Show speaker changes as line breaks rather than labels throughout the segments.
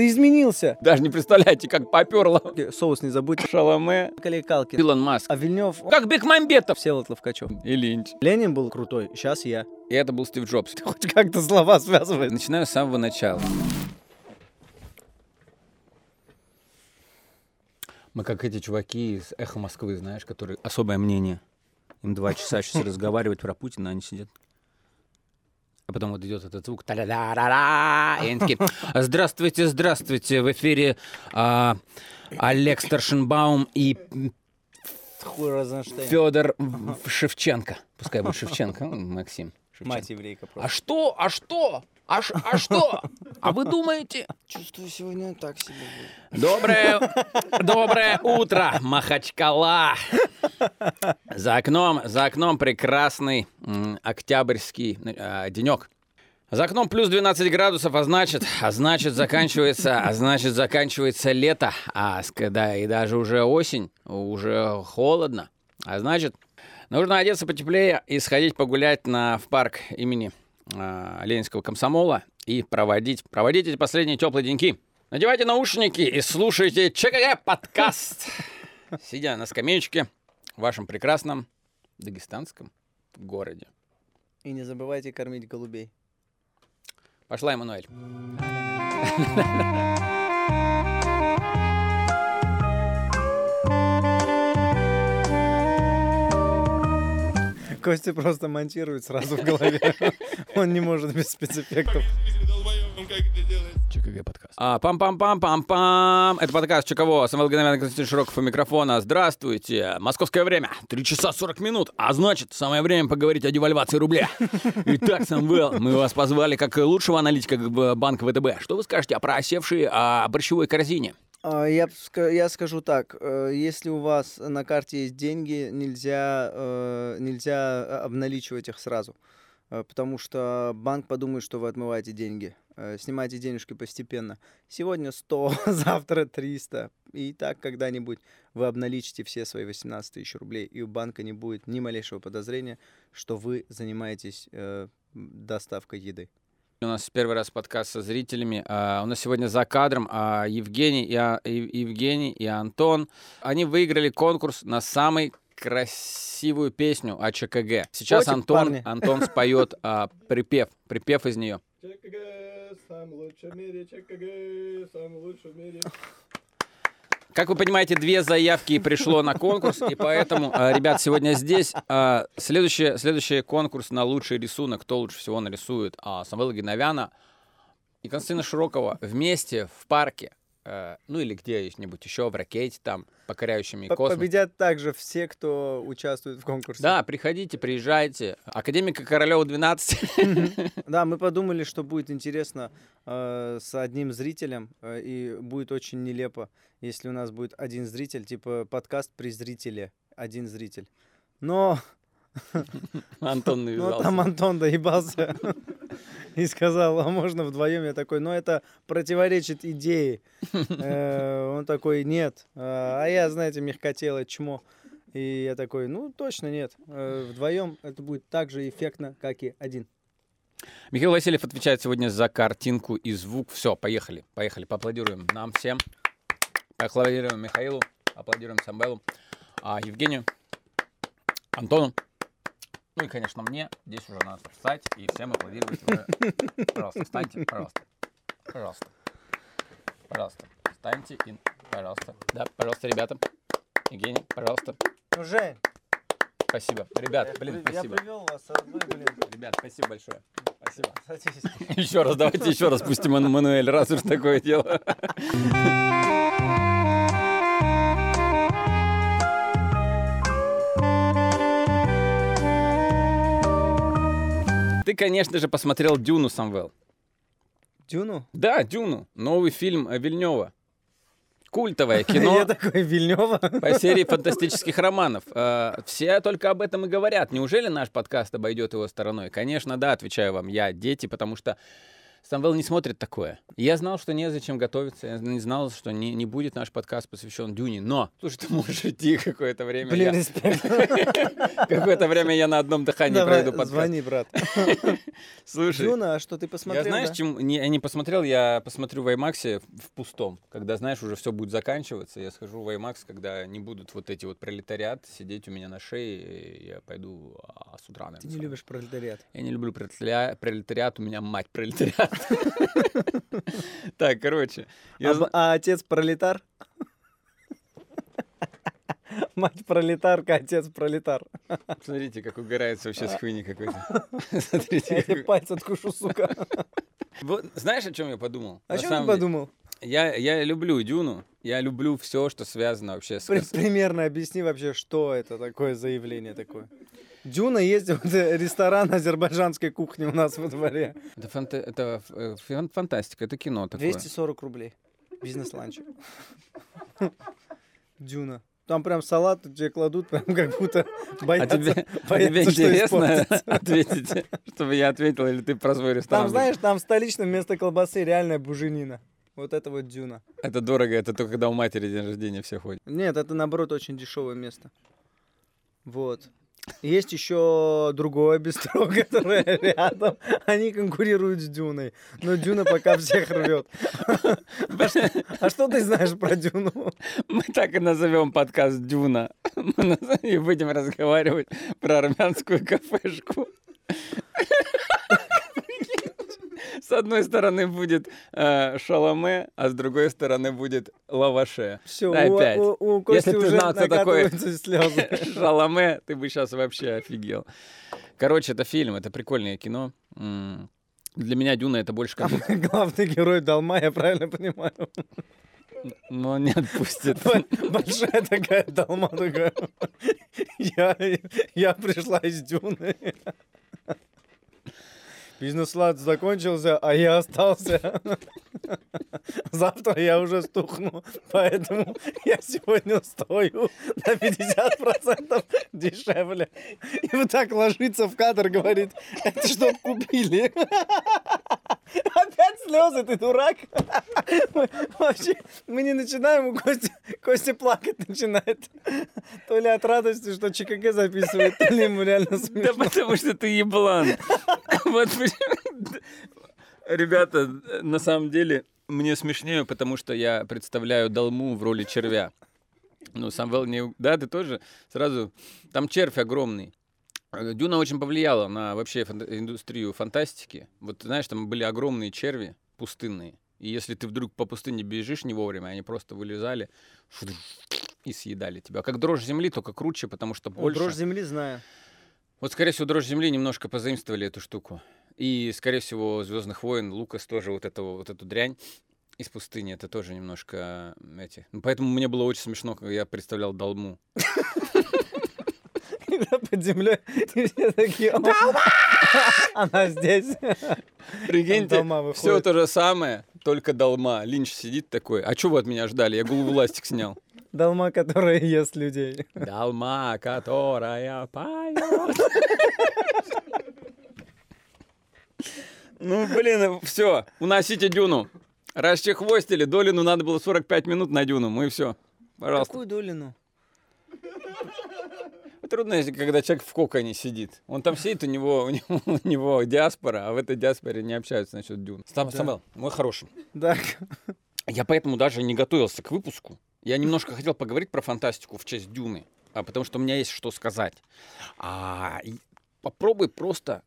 Ты изменился.
Даже не представляете, как поперло.
Соус не забудь.
Шаломе.
Каликалки.
Илон Маск.
А Вильнев...
Как Бекмамбетов.
Всеволод Ловкачев.
И Линч.
Ленин был крутой, сейчас я.
И это был Стив Джобс.
Хоть как-то слова связывает.
Начинаю с самого начала. Мы как эти чуваки из «Эхо Москвы», знаешь, которые особое мнение. Им два часа сейчас разговаривать про Путина, они сидят. А потом вот идет этот звук. И они такие, здравствуйте, здравствуйте, в эфире а, Олег Старшинбаум и. Федор Шевченко. Пускай будет Шевченко, Максим. Шевченко.
Мать еврейка
А
просто.
что? А что? А, ш- а что? А вы думаете?
Чувствую сегодня так себе.
Доброе, доброе утро, Махачкала. За окном, за окном прекрасный октябрьский э, денек. За окном плюс 12 градусов, а значит, а значит заканчивается, а значит заканчивается лето, а с- да, и даже уже осень, уже холодно, а значит нужно одеться потеплее и сходить погулять на в парк имени а, Ленинского комсомола и проводить, проводить эти последние теплые деньки. Надевайте наушники и слушайте ЧКГ подкаст, сидя на скамеечке в вашем прекрасном дагестанском городе.
И не забывайте кормить голубей.
Пошла, Эммануэль.
Костя просто монтирует сразу в голове. Он не может без спецэффектов.
ЧКГ подкаст. А, пам-пам-пам-пам-пам. Это подкаст ЧКВО. Самвел Геннадьевич Константин Широков у микрофона. Здравствуйте. Московское время. 3 часа 40 минут. А значит, самое время поговорить о девальвации рубля. Итак, Самвел, мы вас позвали как лучшего аналитика банка ВТБ. Что вы скажете о проосевшей а, борщевой корзине?
А, Я, я скажу так, э, если у вас на карте есть деньги, нельзя, э, нельзя э, обналичивать их сразу, потому что банк подумает, что вы отмываете деньги. Снимайте денежки постепенно. Сегодня 100, завтра 300. И так когда-нибудь вы обналичите все свои 18 тысяч рублей, и у банка не будет ни малейшего подозрения, что вы занимаетесь доставкой еды.
У нас первый раз подкаст со зрителями. А, у нас сегодня за кадром а, Евгений, и, А- и- Евгений и Антон. Они выиграли конкурс на самый красивую песню о ЧКГ. Сейчас
Котик,
Антон,
парни.
Антон споет а, припев, припев из нее.
ЧКГ, сам лучший в мире, ЧКГ, сам лучший в мире.
Как вы понимаете, две заявки пришло на конкурс, и поэтому, а, ребят, сегодня здесь а, следующий, следующий конкурс на лучший рисунок, кто лучше всего нарисует а, Самвела Геновяна и Константина Широкова вместе в парке, э, ну или где-нибудь еще, в ракете там, покоряющими
По-
космос.
Победят также все, кто участвует в конкурсе.
Да, приходите, приезжайте. Академика Королева 12.
Да, мы подумали, что будет интересно э, с одним зрителем, э, и будет очень нелепо, если у нас будет один зритель, типа подкаст при зрителе, один зритель. Но,
Антон
но
навязался.
там Антон доебался и сказал, а можно вдвоем? Я такой, ну это противоречит идее. Э, Он такой, нет. А я, знаете, мягкотелое чмо. И я такой, ну точно нет. Э, Вдвоем это будет так же эффектно, как и один.
Михаил Васильев отвечает сегодня за картинку и звук. Все, поехали, поехали. Поаплодируем нам всем. Поаплодируем Михаилу, аплодируем Самбелу, а, Евгению, Антону. Ну и, конечно, мне. Здесь уже надо встать и всем аплодировать уже. Пожалуйста, встаньте, пожалуйста. Пожалуйста. Пожалуйста. Встаньте и, пожалуйста. Да, пожалуйста, ребята. Евгений, пожалуйста.
Жень,
Спасибо. Ребят, блин,
я
спасибо.
привел вас, а вы, блин,
Ребят, спасибо большое. Спасибо.
садитесь.
Еще раз, давайте еще раз пустим Мануэль, раз уж такое дело. Ты, конечно же, посмотрел Дюну, Самвел.
Дюну?
Да, Дюну. Новый фильм э, Вильнева. Культовое кино
Я такой, Вильнева?
по серии фантастических романов. Э, Все только об этом и говорят. Неужели наш подкаст обойдет его стороной? Конечно, да, отвечаю вам я, дети, потому что Самвел не смотрит такое. И Я знал, что незачем готовиться. Я не знал, что не, не будет наш подкаст посвящен Дюне. Но, слушай, ты можешь идти какое-то время.
Блин, респект.
Какое-то время я на одном дыхании пройду подкаст.
звони, брат.
Слушай,
Дюна, а что ты посмотрел?
я знаешь, чем я не посмотрел, я посмотрю в IMAX в пустом. Когда, знаешь, уже все будет заканчиваться, я схожу в IMAX, когда не будут вот эти вот пролетариат сидеть у меня на шее, и я пойду а, с утра,
Ты не любишь пролетариат.
Я не люблю пролетариат, у меня мать пролетариат. Так, короче.
А, а отец пролетар? Мать пролетарка, отец пролетар.
Смотрите, как угорается вообще с хуйни какой-то. Смотрите,
Я тебе пальцы откушу, сука.
Знаешь, о чем я подумал?
О
На
чем ты подумал?
Я, я люблю Дюну, я люблю все, что связано вообще с...
При-
с-
Примерно объясни вообще, что это такое заявление такое. Дюна есть вот ресторан азербайджанской кухни у нас во дворе.
Это, фанта- это э, фан- фантастика, это кино такое.
240 рублей. Бизнес-ланч. Дюна. Там прям салат тебе кладут, прям как будто
А
боятся,
тебе, а
боятся,
тебе
что
интересно ответить, чтобы я ответил, или ты про свой ресторан?
Там, знаешь, там в столичном вместо колбасы реальная буженина. Вот это вот дюна.
Это дорого, это только когда у матери день рождения все ходят.
Нет, это наоборот очень дешевое место. Вот. Есть еще другое бистро, которое рядом. Они конкурируют с Дюной. Но Дюна пока всех рвет. А что ты знаешь про Дюну?
Мы так и назовем подкаст Дюна. Мы и будем разговаривать про армянскую кафешку. С одной стороны будет э, шаломе, а с другой стороны будет лаваше.
Все,
Опять.
у, у- у Кости
Если ты знал, кто такой. Шаломе, ты бы сейчас вообще офигел. Короче, это фильм, это прикольное кино. Для меня Дюна это больше как... будто-
Главный герой Далма, я правильно понимаю?
Но он не отпустит.
Большая такая Далма такая. Я, я пришла из Дюны. Бизнес-лад закончился, а я остался. Завтра я уже стухну, поэтому я сегодня стою на 50% дешевле. И вот так ложится в кадр, говорит, это что купили? Опять слезы, ты дурак. Мы- Вообще, мы не начинаем, у Кости, Костя плакать начинает. То ли от радости, что ЧКГ записывает, то ли ему реально
Да
смешно.
потому что ты еблан. Вот почему- Ребята, на самом деле, мне смешнее, потому что я представляю Далму в роли червя. Ну, Самвел не... Да, ты тоже сразу... Там червь огромный. Э, Дюна очень повлияла на вообще фан- индустрию фантастики. Вот, знаешь, там были огромные черви пустынные. И если ты вдруг по пустыне бежишь не вовремя, они просто вылезали и съедали тебя. Как дрожь земли, только круче, потому что больше...
Дрожь земли знаю.
Вот, скорее всего, Дрожь Земли немножко позаимствовали эту штуку. И, скорее всего, Звездных войн, Лукас тоже вот, этого, вот эту дрянь из пустыни, это тоже немножко эти. Ну, поэтому мне было очень смешно, когда я представлял Далму.
Когда под землей и все такие... «О, Она здесь.
Прикиньте, все то же самое, только Далма. Линч сидит такой, а что вы от меня ждали? Я голову ластик снял.
Далма, которая ест людей.
Далма, которая поет. Ну, блин, все, уносите Дюну. Расчехвостили, Долину надо было 45 минут на Дюну, мы все. Пожалуйста.
Какую долину?
Трудно, если когда человек в коконе сидит. Он там сидит, у него, у него, у него диаспора, а в этой диаспоре не общаются насчет Дюны. Стам,
Да.
Самвел, мой хороший.
Да.
Я поэтому даже не готовился к выпуску. Я немножко хотел поговорить про фантастику в честь Дюны, а потому что у меня есть что сказать. А, попробуй просто,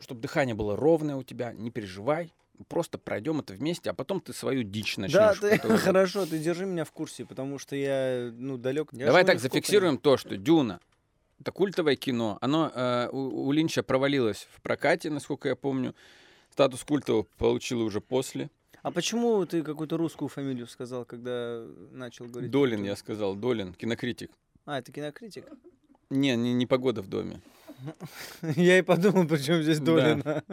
чтобы дыхание было ровное у тебя, не переживай. Просто пройдем это вместе, а потом ты свою дичь начнешь.
Да, ты, хорошо, ты держи меня в курсе, потому что я, ну, далек. Я
Давай так зафиксируем то, что Дюна это культовое кино. Оно э, у, у Линча провалилось в прокате, насколько я помню. Статус культового получило уже после.
А почему ты какую-то русскую фамилию сказал, когда начал говорить?
Долин, я сказал, Долин, кинокритик.
А, это кинокритик?
Не, не, не погода в доме.
Я и подумал, почему здесь
Да.
Долина.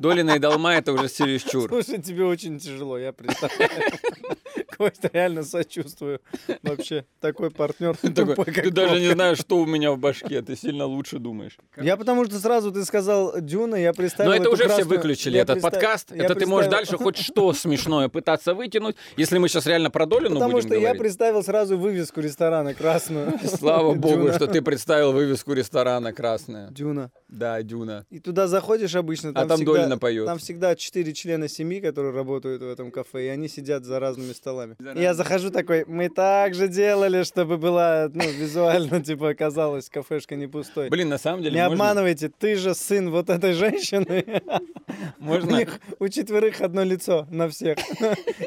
Долина и Долма это уже чересчур.
Слушай, тебе очень тяжело, я представляю. насквозь, реально сочувствую. Вообще, такой партнер
Ты даже не знаешь, что у меня в башке, ты сильно лучше думаешь.
Я потому что сразу ты сказал Дюна, я представил
Но это уже все выключили, этот подкаст. Это ты можешь дальше хоть что смешное пытаться вытянуть, если мы сейчас реально про Долину
Потому что я представил сразу вывеску ресторана красную.
Слава богу, что ты представил вывеску ресторана красная.
Дюна.
Да, Дюна.
И туда заходишь обычно,
А там
всегда,
Долина поет.
Там всегда четыре члена семьи, которые работают в этом кафе, и они сидят за разными столами. И я захожу такой, мы так же делали, чтобы была, ну, визуально, типа, казалось, кафешка не пустой.
Блин, на самом деле
Не
можно-
обманывайте, ты же сын вот этой женщины. У
можно...
них у четверых одно лицо на всех.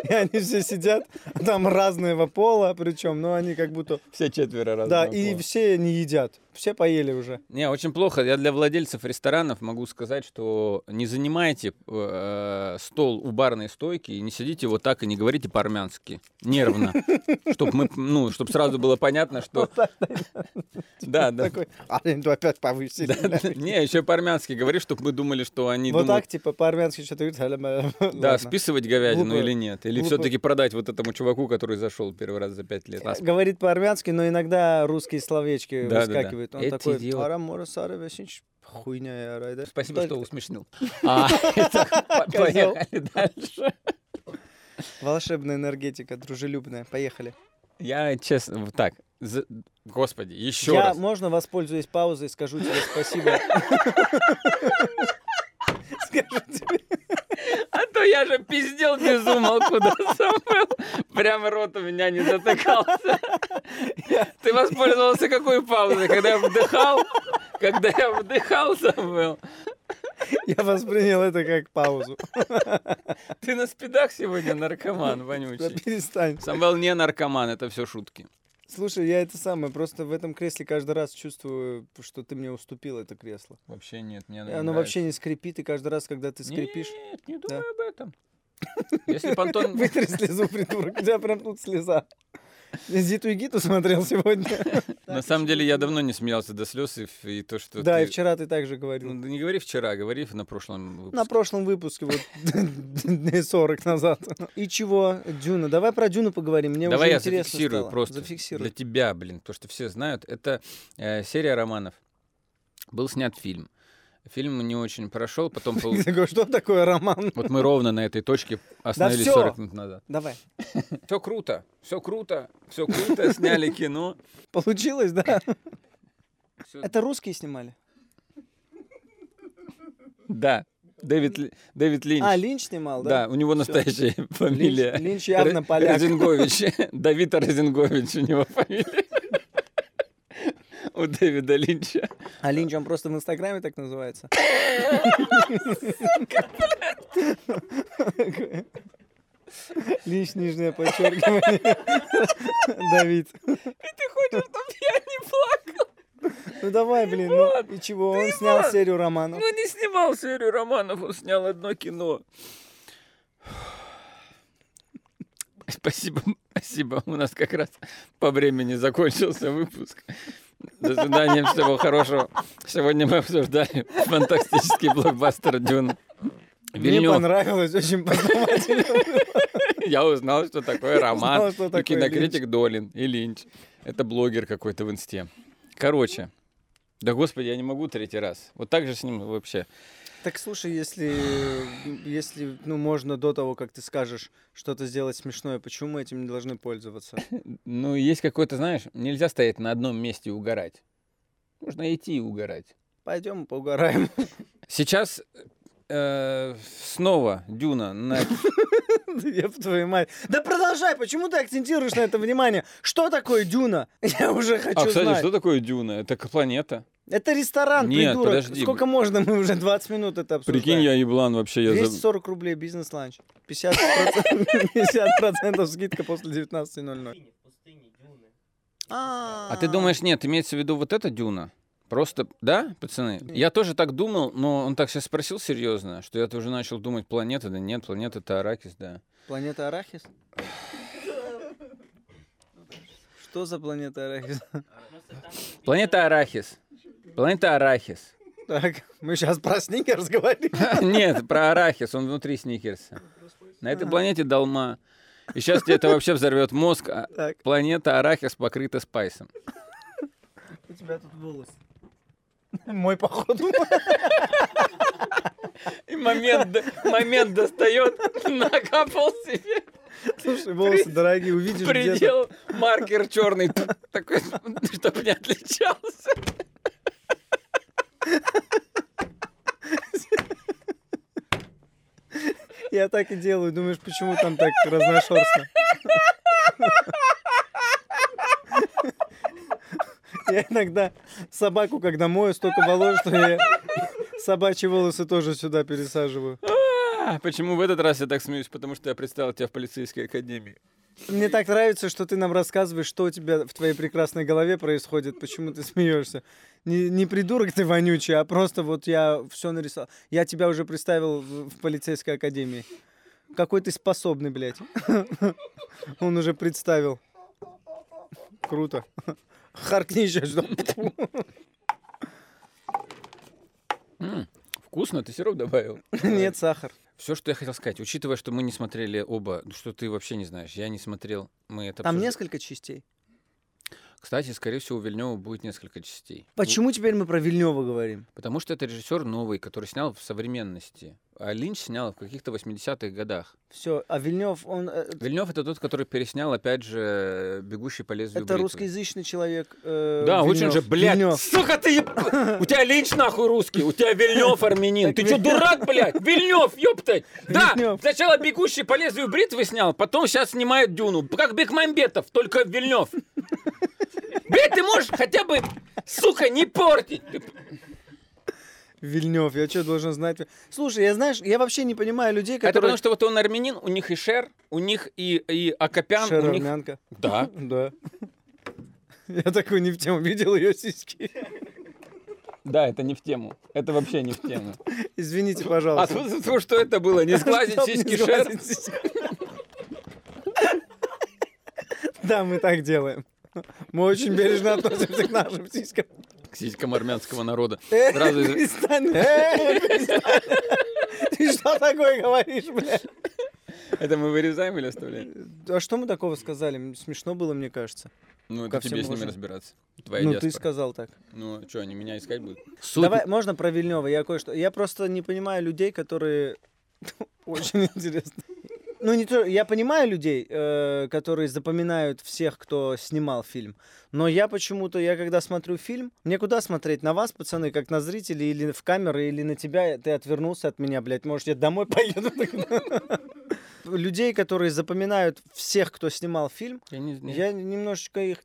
И они все сидят, там разного пола, причем, но они как будто...
Все четверо разного
Да, и все не едят. Все поели уже.
Не, очень плохо. Я для владельцев ресторанов могу сказать, что не занимайте э, стол у барной стойки и не сидите вот так и не говорите по-армянски. Нервно. Чтобы мы, ну, чтобы сразу было понятно, что... Да, да.
Такой, аренду опять повысили.
Да, да. Не, еще по-армянски говори, чтобы мы думали, что они думают,
так, типа, по-армянски что-то говорят.
да, списывать говядину или нет. Или все-таки продать вот этому чуваку, который зашел первый раз за пять лет.
Говорит по-армянски, но иногда русские словечки
Да,
выскакивают. Он
Эти
такой,
идиоты.
арам мора сара весинч, хуйня я рай, да?»
Спасибо,
Только
что усмешнил. А. Поехали дальше.
Волшебная энергетика, дружелюбная. Поехали.
Я честно, так, за- господи, еще
я,
раз.
можно, воспользуюсь паузой, скажу тебе спасибо. Скажу тебе.
А то я же пиздел без умолку, да, Самвел? Прямо рот у меня не затыкался. Ты воспользовался какой паузой? Когда я вдыхал? Когда я вдыхал, Самвел?
Я воспринял это как паузу.
Ты на спидах сегодня наркоман,
Да
вонючий.
перестань.
Самвел не наркоман, это все шутки.
Слушай, я это самое, просто в этом кресле каждый раз чувствую, что ты мне уступил это кресло.
Вообще нет, мне
И Оно вообще не скрипит, и каждый раз, когда ты скрипишь...
Нет, не
Да.
думай об этом. Если бы Антон...
Вытри слезу, придурок, у тебя прям тут слеза. Зиту и Гиту смотрел сегодня.
На самом деле я давно не смеялся до слез, и, то, что
Да, и вчера ты также говорил.
Ну, не говори вчера, говори на прошлом выпуске.
На прошлом выпуске, вот дней 40 назад. И чего, Дюна? Давай про Дюну поговорим. Мне
Давай я зафиксирую просто
Зафиксируй.
для тебя, блин, то, что все знают. Это э, серия романов. Был снят фильм. Фильм не очень прошел, потом... пол-
что такое роман?
Вот мы ровно на этой точке остановились
всё.
40 минут назад.
Давай.
Все круто, все круто, все круто, сняли кино.
Получилось, да?
Всё-
Это русские снимали?
Да, Дэвид, Ли- Дэвид Линч.
А, Линч снимал, да?
Да, у него настоящая фамилия.
Линч, Линч явно
Р-
поляк.
Розенгович. Давид Розенгович у него фамилия. У Дэвида Линча.
А Линч, он просто в Инстаграме так называется? Линч, нижнее подчеркивание. Давид.
Ты хочешь, чтобы я не плакал?
Ну давай, блин, ну и чего? Он снял серию романов.
Ну, не снимал серию романов, он снял одно кино. Спасибо, спасибо. У нас как раз по времени закончился выпуск. До свидания, всего хорошего. Сегодня мы обсуждали фантастический блокбастер Дюн.
Мне
Вильнёв.
понравилось, очень познавательно.
Я узнал, что такое роман.
Узнал, что
и
такое
кинокритик Долин и Линч. Это блогер какой-то в инсте. Короче. Да господи, я не могу третий раз. Вот так же с ним вообще.
Так слушай, если, если, ну, можно до того, как ты скажешь что-то сделать смешное, почему мы этим не должны пользоваться?
Ну, есть какой-то, знаешь, нельзя стоять на одном месте и угорать. Нужно идти и угорать.
Пойдем поугараем.
Сейчас э, снова Дюна на...
Еб твою мать. Да продолжай, почему ты акцентируешь на это внимание? Что такое Дюна? Я уже хочу
А, кстати,
знать.
что такое Дюна? Это планета.
Это ресторан,
Нет,
придурок.
подожди.
Сколько можно? Мы уже 20 минут это обсуждаем.
Прикинь, я еблан вообще. Я заб-
240 рублей бизнес-ланч. 50%, 50% скидка после 19.00.
А ты думаешь, нет, имеется в виду вот эта Дюна? Просто, да, пацаны? Я тоже так думал, но он так сейчас спросил серьезно, что я тоже начал думать, планета, да нет, планета это Аракис, да.
Планета Арахис? Что за планета Арахис?
Планета Арахис. Планета Арахис.
Так, мы сейчас про Сникерс говорим.
Нет, про Арахис, он внутри Сникерса. На этой планете Долма. И сейчас тебе это вообще взорвет мозг. а Планета Арахис покрыта спайсом.
у тебя тут волос. Мой, походу.
И момент, момент достает, накапал себе,
Слушай, волосы дорогие, увидишь где-то.
предел, маркер черный, такой, чтобы не отличался.
Я так и делаю. Думаешь, почему там так разношерстно? Я иногда собаку, когда мою, столько волос, что я собачьи волосы тоже сюда пересаживаю.
А, Почему в этот раз я так смеюсь? Потому что я представил тебя в полицейской академии.
Мне так нравится, что ты нам рассказываешь, что у тебя в твоей прекрасной голове происходит, почему ты смеешься. Не, не придурок ты вонючий, а просто вот я все нарисовал. Я тебя уже представил в, в полицейской академии. Какой ты способный, блядь. Он уже представил. Круто. Харкни еще что.
Вкусно, ты сироп добавил?
Нет, сахар.
Все, что я хотел сказать, учитывая, что мы не смотрели оба, ну, что ты вообще не знаешь, я не смотрел, мы это
Там несколько частей.
Кстати, скорее всего, у Вильнева будет несколько частей.
Почему теперь мы про Вильнева говорим?
Потому что это режиссер новый, который снял в современности. А Линч снял в каких-то 80-х годах.
Все, а Вильнев, он... э,
Вильнев это тот, который переснял, опять же, «Бегущий по лезвию
Это
бритвы».
русскоязычный человек. э,
Да, очень
Вильнёв.
же, блядь,
Вильнёв.
сука ты, у тебя Линч нахуй русский, у тебя Вильнев армянин. Ты что, дурак, блядь? Вильнев, ёптать. Да, сначала «Бегущий по лезвию бритвы» снял, потом сейчас снимает «Дюну». Как Бекмамбетов, только Вильнев. Блядь, ты можешь хотя бы, сука, не портить.
Вильнев, я что должен знать? Слушай, я знаешь, я вообще не понимаю людей,
Это
которые...
потому, что вот он армянин, у них и Шер, у них и, и Акопян,
Шер
у них...
армянка.
Да.
Да. Я такой не в тему видел ее сиськи.
Да, это не в тему. Это вообще не в тему.
Извините,
А
пожалуйста.
тут, тут что это было? Не сглазить сиськи Шер?
Да, мы так делаем. Мы очень бережно относимся к нашим сиськам.
К сиськам армянского народа. Сразу
перестань. Ты что такое говоришь, блядь?
Это мы вырезаем или оставляем?
А что мы такого сказали? Смешно было, мне кажется.
Ну, это тебе с ними разбираться. Твоя
Ну, ты сказал так.
Ну, что, они меня искать будут? Суть-
Давай, можно про Вильнева? Я кое-что. Я просто не понимаю людей, которые очень интересно. Ну, не то, я понимаю людей, э, которые запоминают всех, кто снимал фильм. Но я почему-то, я когда смотрю фильм, мне куда смотреть? На вас, пацаны, как на зрителей, или в камеры, или на тебя? Ты отвернулся от меня, блядь. Может, я домой поеду? Людей, которые запоминают всех, кто снимал фильм,
Я не-
я немножечко их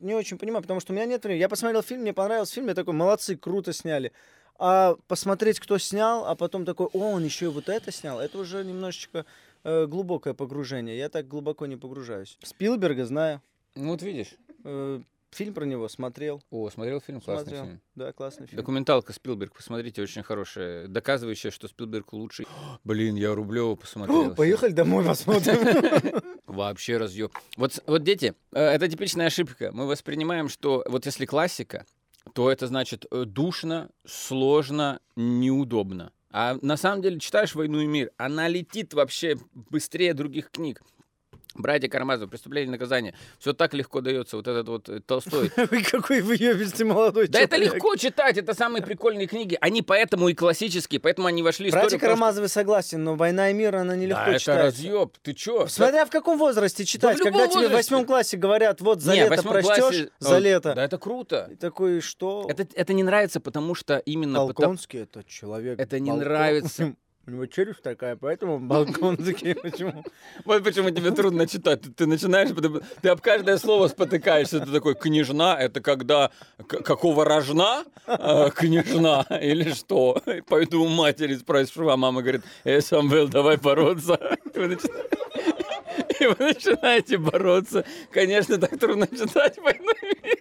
не очень понимаю, потому что у меня нет времени. Я посмотрел фильм, мне понравился фильм, я такой, молодцы, круто сняли. А посмотреть, кто снял, а потом такой, о, он еще и вот это снял, это уже немножечко э, глубокое погружение. Я так глубоко не погружаюсь. Спилберга знаю.
Ну, вот видишь.
Э, фильм про него смотрел.
О, смотрел фильм? Классный
смотрел.
фильм.
Да, классный фильм.
Документалка Спилберг, посмотрите, очень хорошая. Доказывающая, что Спилберг лучший. Блин, я Рублева посмотрел.
О, поехали домой посмотрим.
Вообще разъеб. Вот, вот дети, э, это типичная ошибка. Мы воспринимаем, что вот если классика, то это значит э, душно, сложно, неудобно. А на самом деле читаешь «Войну и мир», она летит вообще быстрее других книг. Братья Карамазовы, «Преступление и наказание». Все так легко дается. Вот этот вот э, Толстой.
Вы какой вы ёбистый молодой
Да это легко читать, это самые прикольные книги. Они поэтому и классические, поэтому они вошли в.
Братья Карамазовы согласен, но «Война и мир», она нелегко
Да, это разъеб. Ты чё?
Смотря в каком возрасте читать. Когда тебе в восьмом классе говорят, вот за лето прочтешь,
классе-
за лето.
Да, это круто.
Такой, что?
Это, не нравится, потому что именно потому...
Балконский это человек.
Это не нравится.
У него челюсть такая, поэтому он балконский. Почему?
Вот почему тебе трудно читать. Ты, начинаешь, ты об каждое слово спотыкаешься. Ты такой, княжна, это когда, какого рожна? Э, княжна или что? Пойду у матери спрошу, а мама говорит, эй, Самвел, давай бороться. И вы начинаете бороться. Конечно, так трудно читать «Войну и мир».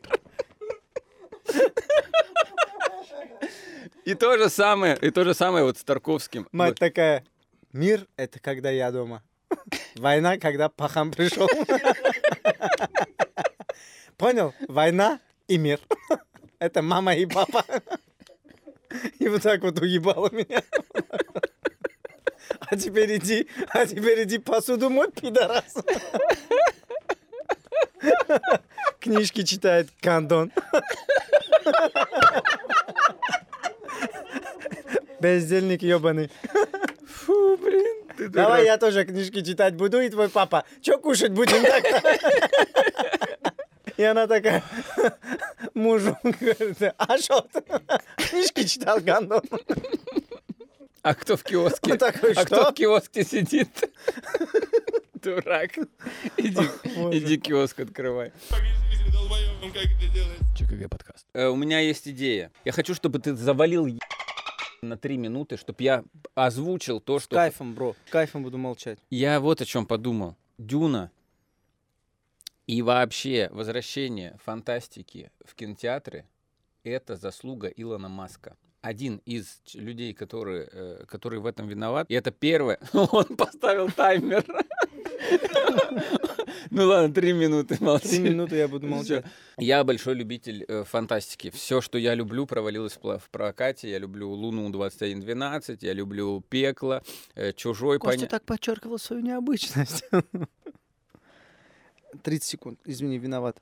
И то же самое, и то же самое вот с Тарковским.
Мать
Вот.
такая, мир — это когда я дома. Война, когда пахам пришел. Понял? Война и мир. Это мама и папа. И вот так вот уебало меня. А теперь иди, а теперь иди посуду мой, пидорас. Книжки читает Кандон. Бездельник ебаный.
Фу, блин, ты
Давай я тоже книжки читать буду, и твой папа. Че кушать будем тогда? И она такая мужу говорит, а что ты? Книжки читал Гандон.
А кто в киоске?
Такой,
а кто в киоске сидит? Дурак. Иди, иди киоск открывай. ЧКГ подкаст. Э, у меня есть идея. Я хочу, чтобы ты завалил е- на три минуты, чтобы я озвучил то, что...
Кайфом, бро. Кайфом буду молчать.
Я вот о чем подумал. Дюна и вообще возвращение фантастики в кинотеатры — это заслуга Илона Маска. Один из людей, которые, э, который в этом виноват. И это первое. Он поставил таймер. Ну ладно, три минуты молчи.
Три минуты я буду молчать.
Я большой любитель э, фантастики. Все, что я люблю, провалилось в, в прокате. Я люблю Луну 2112, я люблю Пекло, э, Чужой.
Костя
поня-
так подчеркивал свою необычность. 30 секунд. Извини, виноват.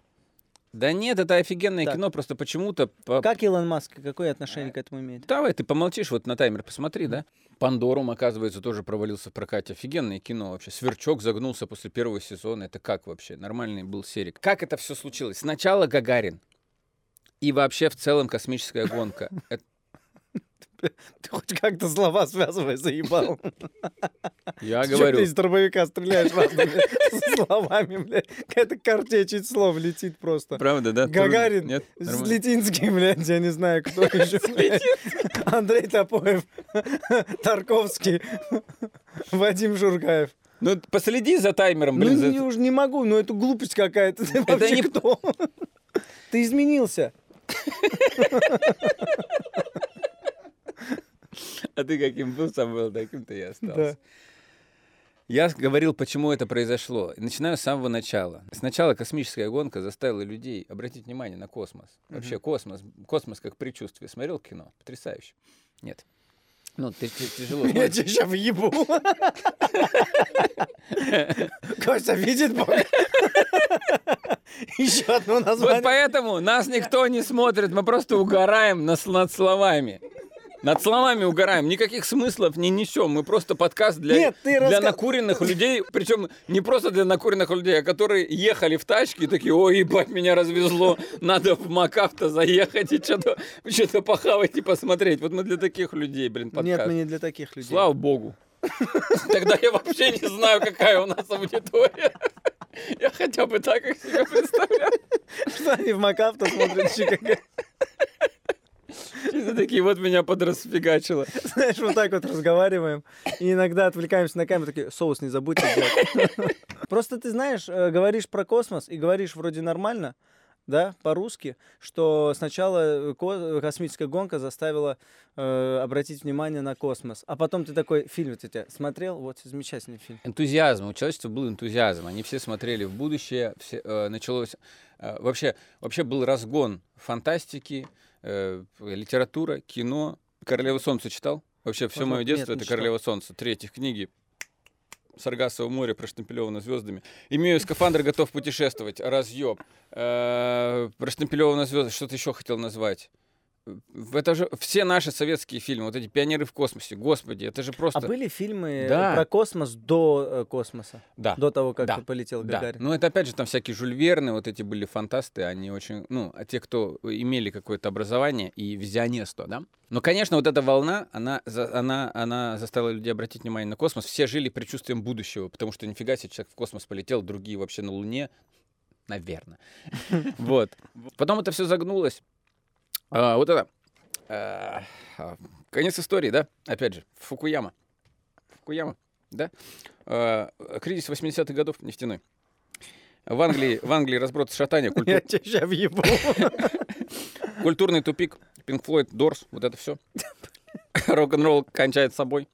Да нет, это офигенное
Так.
кино, просто почему-то... по-
Как Илон Маск, какое отношение к этому имеет?
Давай, ты помолчишь, вот на таймер посмотри, да? Пандорум, оказывается, тоже провалился в прокате. Офигенное кино вообще. Сверчок загнулся после первого сезона. Это как вообще? Нормальный был серик. Как это все случилось? Сначала Гагарин. И вообще в целом космическая гонка. Это-
Ты хоть как-то слова связывай, заебал.
Я
Ты
говорю,
ты из дробовика стреляешь разными словами, блядь? Какая-то картечить слов летит просто.
правда, да?
Гагарин,
Нет?
Слетинский, блядь, я не знаю, кто еще. блядь. Андрей Топоев, Тарковский, Вадим Жургаев.
Ну, последи за таймером,
Ну,
блин. за-
не, уж не могу, но это глупость какая-то. Ты вообще
не-
кто? Ты изменился.
А ты каким был, сам был, таким ты и остался.
Да.
Я говорил, почему это произошло. Начинаю с самого начала. Сначала космическая гонка заставила людей обратить внимание на космос. Вообще космос, космос как предчувствие. Смотрел кино? Потрясающе. Нет. Ну, ты, ты- тяжело.
Я тебя сейчас въебу. Костя видит Бог. Еще одно
Вот
название.
поэтому нас никто не смотрит, мы просто угораем над словами. Над словами угораем, никаких смыслов не несем. Мы просто подкаст для,
Нет, ты
для
раска-
накуренных людей. Причем не просто для накуренных людей, а которые ехали в тачке и такие, ой, ебать, меня развезло, надо в МакАвто заехать и что-то что похавать и посмотреть. Вот мы для таких людей, блин, подкаст.
Нет, мы не для таких людей.
Слава богу. Тогда я вообще не знаю, какая у нас аудитория. Я хотя бы так их себе представляю.
Что они в МакАвто смотрят ЧКГ.
Чисто такие, вот меня подрасфигачило.
Знаешь, вот так вот разговариваем. И иногда отвлекаемся на камеру, такие, соус не забудьте взять. Просто ты знаешь, э, говоришь про космос и говоришь вроде нормально, да, по-русски, что сначала э, ко- космическая гонка заставила э, обратить внимание на космос. А потом ты такой фильм ты тебя смотрел, вот замечательный фильм.
Энтузиазм. У человечества был энтузиазм. Они все смотрели в будущее. Все, э, началось... э, вообще, вообще был разгон фантастики, э, литература, кино. «Королева солнца» читал? Вообще, все мое детство
нет,
это. «Королева солнца». Три этих книги. Саргассово море проштемпелевано звездами. Имею скафандр, готов путешествовать. Разъеб. Э, проштемпелевано звезды. Что-то еще хотел назвать. Это же все наши советские фильмы, вот эти пионеры в космосе. Господи, это же просто.
А были фильмы э,
Да.
про космос до э, космоса?
Да.
До того, как
Да.
полетел
Да.
Гагарин?
Ну, это опять же там всякие Жюль Верны, вот эти были фантасты, они очень, ну, а те, кто имели какое-то образование и визионерство, да. Но, конечно, вот эта волна, она, она, она заставила людей обратить внимание на космос. Все жили предчувствием будущего, потому что нифига себе человек в космос полетел, другие вообще на Луне, наверное. Вот. Потом это все загнулось. А, Вот это. а, Конец истории, да? Опять же, Фукуяма. Фукуяма, да? А, Кризис 80-х годов нефтяной. В Англии, в Англии разброд шатания, культур-
Я тебя сейчас въебу.
культурный тупик, Pink Floyd, Дорс, вот это все. Рок-н-ролл кончает собой.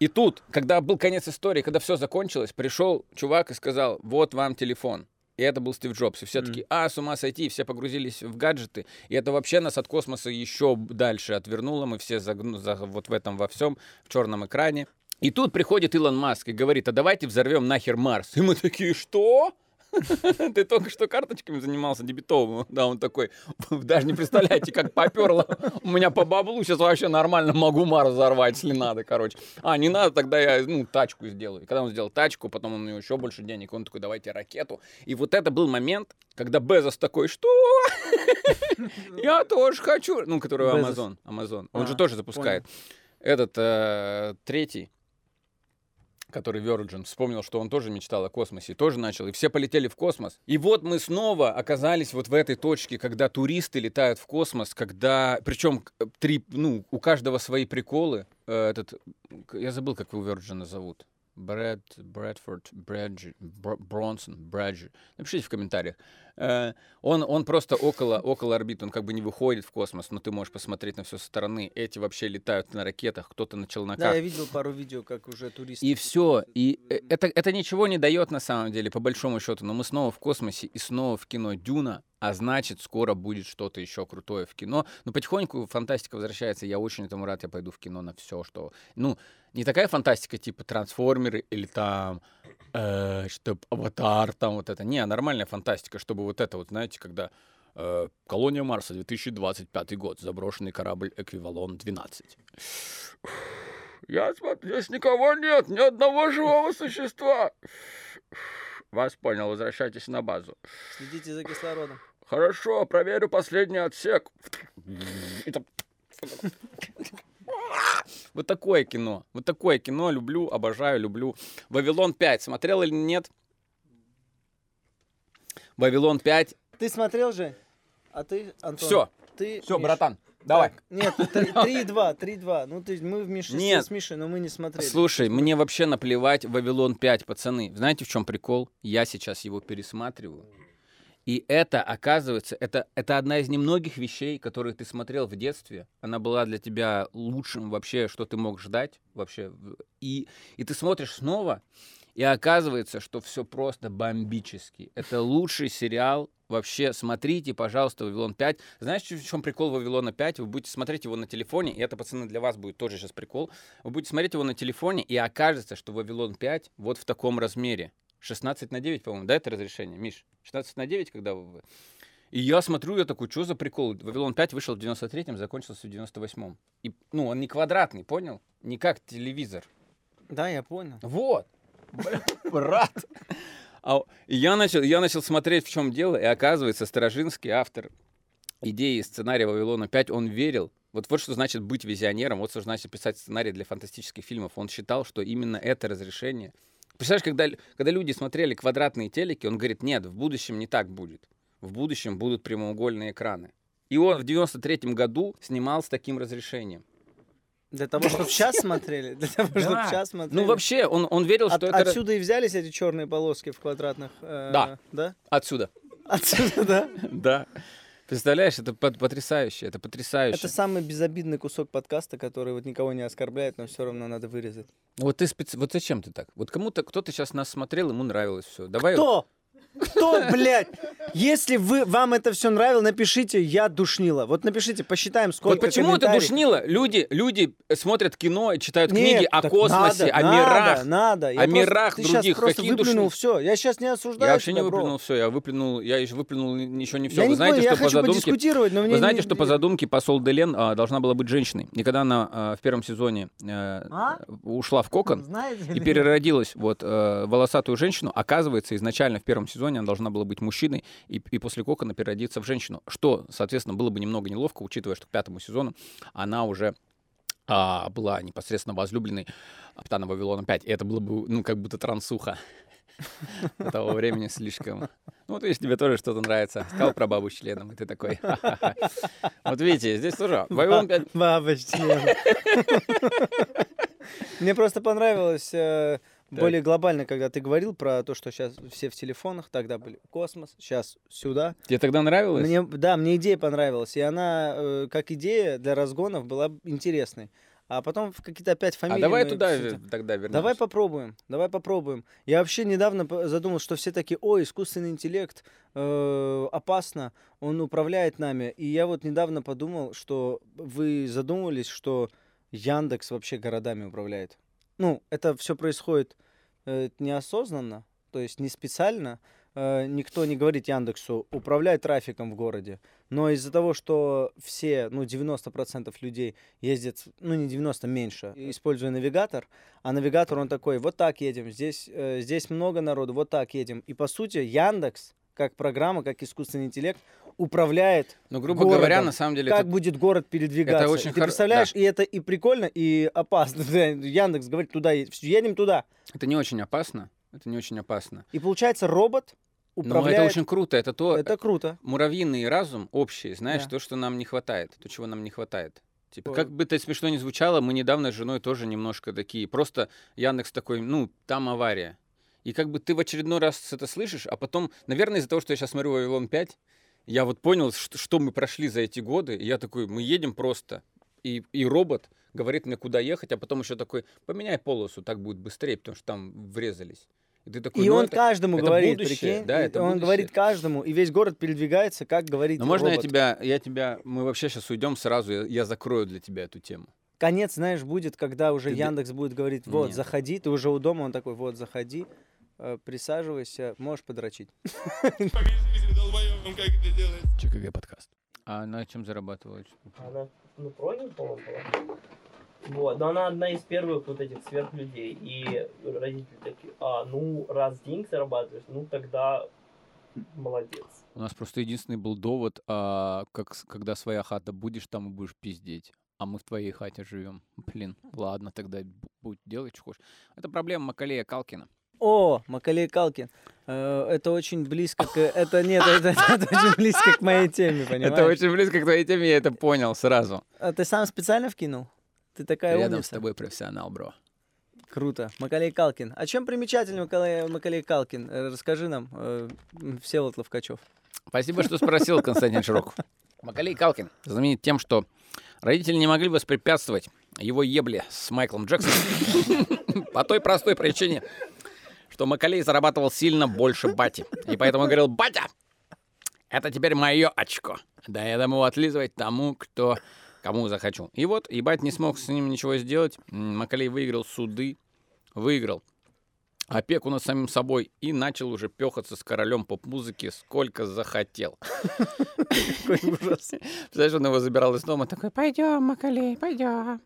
И тут, когда был конец истории, когда все закончилось, пришел чувак и сказал, вот вам телефон. И это был Стив Джобс. И все
Мгм.
такие, а, с ума сойти, и все погрузились в гаджеты. И это вообще нас от космоса еще дальше отвернуло. Мы все загну- за- вот в этом во всем, в черном экране. И тут приходит Илон Маск и говорит, а давайте взорвем нахер Марс. И мы такие, что? Ты только что карточками занимался дебетовым. Да, он такой, вы даже не представляете, как поперло. У меня по баблу сейчас вообще нормально могу Марс взорвать, если надо, короче. А, не надо, тогда я, ну, тачку сделаю. И когда он сделал тачку, потом он у него еще больше денег, он такой, давайте ракету. И вот это был момент, когда Безос такой, что? Я тоже хочу. Ну, который. Amazon. Amazon. Он
А,
же тоже запускает. Этот э, третий, который Virgin, вспомнил, что он тоже мечтал о космосе, тоже начал, и все полетели в космос. И вот мы снова оказались вот в этой точке, когда туристы летают в космос, когда, причем три, ну, у каждого свои приколы. Э, Этот, я забыл, как его Virgin зовут. Брэд, Брэдфорд, Брэджи, Бр- Бронсон, Брэджи. Напишите в комментариях. Э, Он, он просто около, около орбиты, он как бы не выходит в космос, но ты можешь посмотреть на все со стороны. Эти вообще летают на ракетах, кто-то на челноках.
Да, я видел пару видео, как уже туристы.
И все. И э, это, это ничего не дает на самом деле, по большому счету. Но мы снова в космосе и снова в кино Дюна, а значит, скоро будет что-то еще крутое в кино. Но потихоньку фантастика возвращается. Я очень этому рад. Я пойду в кино на все, что. Ну, не такая фантастика, типа трансформеры или там. Э, чтоб аватар, там вот это. Не, нормальная фантастика, чтобы вот это вот, знаете, когда э, колония Марса, 2025 год, заброшенный корабль Эквивалон 12. Я смотрю, здесь никого нет, ни одного живого существа. Вас понял, возвращайтесь на базу.
Следите за кислородом.
Хорошо, проверю последний отсек. Вот такое кино. Вот такое кино люблю, обожаю, люблю. Вавилон 5. Смотрел или нет? Вавилон 5.
Ты смотрел же? А ты, Антон?
Все,
Ты,
все,
Миш.
братан, давай.
Так, Нет, 3-2, 3-2. Ну, ты, мы в меньшинстве
Нет.
с Мишей, но мы не смотрели.
Слушай, мне вообще наплевать Вавилон 5, пацаны. Знаете, в чем прикол? Я сейчас его пересматриваю. И это, оказывается, это, это одна из немногих вещей, которые ты смотрел в детстве. Она была для тебя лучшим вообще, что ты мог ждать вообще. И, и ты смотришь снова, и оказывается, что все просто бомбически. Это лучший сериал. Вообще, смотрите, пожалуйста, «Вавилон 5». Знаешь, в чем прикол «Вавилона 5»? Вы будете смотреть его на телефоне, и это, пацаны, для вас будет тоже сейчас прикол. Вы будете смотреть его на телефоне, и окажется, что «Вавилон 5» вот в таком размере. 16 на 9, по-моему, да, это разрешение, Миш? 16 на 9, когда вы... И я смотрю, я такой, что за прикол? «Вавилон 5» вышел в 93-м, закончился в 98-м. И, ну, он не квадратный, понял? Не как телевизор.
Да, я понял.
Вот. Брат. А, я начал, я начал смотреть, в чем дело, и оказывается, Сторожинский, автор идеи сценария «Вавилона 5», он верил, вот вот что значит быть визионером, вот что значит писать сценарий для фантастических фильмов. Он считал, что именно это разрешение. Представляешь, когда, когда люди смотрели квадратные телеки, он говорит, нет, в будущем не так будет. В будущем будут прямоугольные экраны. И он в 93 году снимал с таким разрешением.
Для того, чтобы сейчас смотрели? Для того, чтобы
Да.
сейчас смотрели?
Ну, вообще, он, он верил,
От-
что это...
Отсюда и взялись эти черные полоски в квадратных? э,
Да.
Да?
Отсюда.
Отсюда, да?
Да. Представляешь, это пот- потрясающе, это потрясающе.
Это самый безобидный кусок подкаста, который вот никого не оскорбляет, но все равно надо вырезать.
Вот ты специ... вот зачем ты так? Вот кому-то кто-то сейчас нас смотрел, ему нравилось все. Давай.
Кто? Кто, блядь? Если вы, вам это все нравилось, напишите «Я душнила». Вот напишите, посчитаем, сколько
Вот почему это
комментариев.
душнило? Люди, люди смотрят кино и читают
Нет,
книги о
так
космосе,
надо,
о
надо,
мирах.
Надо, Я
о
просто-
мирах
ты
других.
Сейчас просто
Какие
выплюнул
душни-
все. Я сейчас не осуждаю
Я вообще не
тебя, бро.
выплюнул все, я выплюнул, я еще выплюнул еще не все.
Я
Вы
не
знаете,
понял, я
что по
хочу
задумке,
подискутировать, но мне
вы знаете,
не-
что по задумке посол Делен а, должна была быть женщиной. И когда она а, в первом сезоне э,
А?
ушла в кокон,
Знаете
и
ли?
переродилась вот э, волосатую женщину, оказывается, изначально в первом сезоне она должна была быть мужчиной, и, и после кокона переродиться в женщину. Что, соответственно, было бы немного неловко, учитывая, что к пятому сезону она уже а, была непосредственно возлюбленной капитана Вавилона 5. И это было бы, ну, как будто трансуха. Того времени слишком. Ну, вот видишь, тебе тоже что-то нравится. Сказал про бабу с членом, и ты такой. «Ха-ха-ха». Вот видите, здесь тоже Вавилон 5.
Бабочки. Мне просто понравилось более глобально, когда ты говорил про то, что сейчас все в телефонах, тогда были космос, сейчас сюда.
Тебе тогда нравилось?
Мне, да, мне идея понравилась, и она, э, как идея для разгонов, была интересной. А потом в какие-то опять фамилии...
А давай туда э, тогда вернемся.
Давай попробуем, давай попробуем. Я вообще недавно задумал, что все такие, ой, искусственный интеллект э, опасно, он управляет нами. И я вот недавно подумал, что вы задумывались, что Яндекс вообще городами управляет. ну, это все происходит неосознанно, то есть не специально. Э, никто не говорит Яндексу, управляй трафиком в городе. Но из-за того, что все, ну, 90% людей ездят, ну, не 90, меньше, используя навигатор, а навигатор, он такой, вот так едем, здесь, э, здесь много народу, вот так едем. И, по сути, Яндекс, как программа, как искусственный интеллект, управляет
Ну, грубо говоря,
городом.
на самом деле,
как
это-
будет город передвигаться.
очень
И ты
хоро-
представляешь, и это и прикольно, и опасно. Яндекс говорит, туда едем туда.
это не очень опасно. Это не очень опасно.
И получается, робот
Но
управляет.
это очень круто. Это то,
Это круто.
муравьиный разум общий, знаешь,
Да.
то, что нам не хватает, то, чего нам не хватает. Типа, как бы это смешно ни звучало, мы недавно с женой тоже немножко такие. Просто Яндекс такой, ну, там авария. И как бы ты в очередной раз это слышишь, а потом, наверное, из-за того, что я сейчас смотрю «Вавилон 5», я вот понял, что, что мы прошли за эти годы, и я такой, мы едем просто, и, и робот говорит мне, куда ехать, а потом еще такой, поменяй полосу, так будет быстрее, потому что там врезались. И ты такой,
И
ну,
он
это-
каждому
это
говорит,
будущее,
прикинь.
да, это
он
будущее.
говорит каждому, и весь город передвигается, как говорит
Ну, можно я
робот.
тебя, я тебя, мы вообще сейчас уйдем сразу, я, я закрою для тебя эту тему.
Конец, знаешь, будет, когда уже
Ты
Яндекс будет говорить, вот,
Нет.
заходи, ты уже у дома, он такой, вот, заходи, присаживайся, можешь подрочить.
ЧКГ подкаст. А на чем зарабатывают?
Она, ну, Пронин, по-моему, была. Вот, но она одна из первых вот этих сверхлюдей. И родители такие, а, ну, раз денег зарабатываешь, ну, тогда молодец.
У нас просто единственный был довод, а, как, когда своя хата будешь, там и будешь пиздеть. А мы в твоей хате живем. Блин, ладно, тогда будь делать, что хочешь. Это проблема Макалея Калкина.
О, Макалей Калкин. Э, Это очень близко к... Это нет, это, это очень близко к моей теме, понимаешь?
Это очень близко к твоей теме, я это понял сразу.
А ты сам специально вкинул? Ты такая
Рядом
умница.
с тобой профессионал, бро.
Круто. Макалей Калкин. О чем примечательный Макалей, Макалей Калкин? Э, Расскажи нам, э, Всеволод Ловкачев.
Спасибо, что спросил, Константин Широков. Макалей Калкин знаменит тем, что родители не могли воспрепятствовать его ебле с Майклом Джексоном по той простой причине, что Макалей зарабатывал сильно больше бати. И поэтому говорил, батя, это теперь мое очко. Да я дам его отлизывать тому, кто кому захочу. И вот, ебать не смог с ним ничего сделать. Макалей выиграл суды, выиграл опеку над самим собой и начал уже пехаться с королем поп-музыки сколько захотел.
Какой ужас.
Представляешь, он его забирал из дома, такой, пойдем, Макалей, пойдем.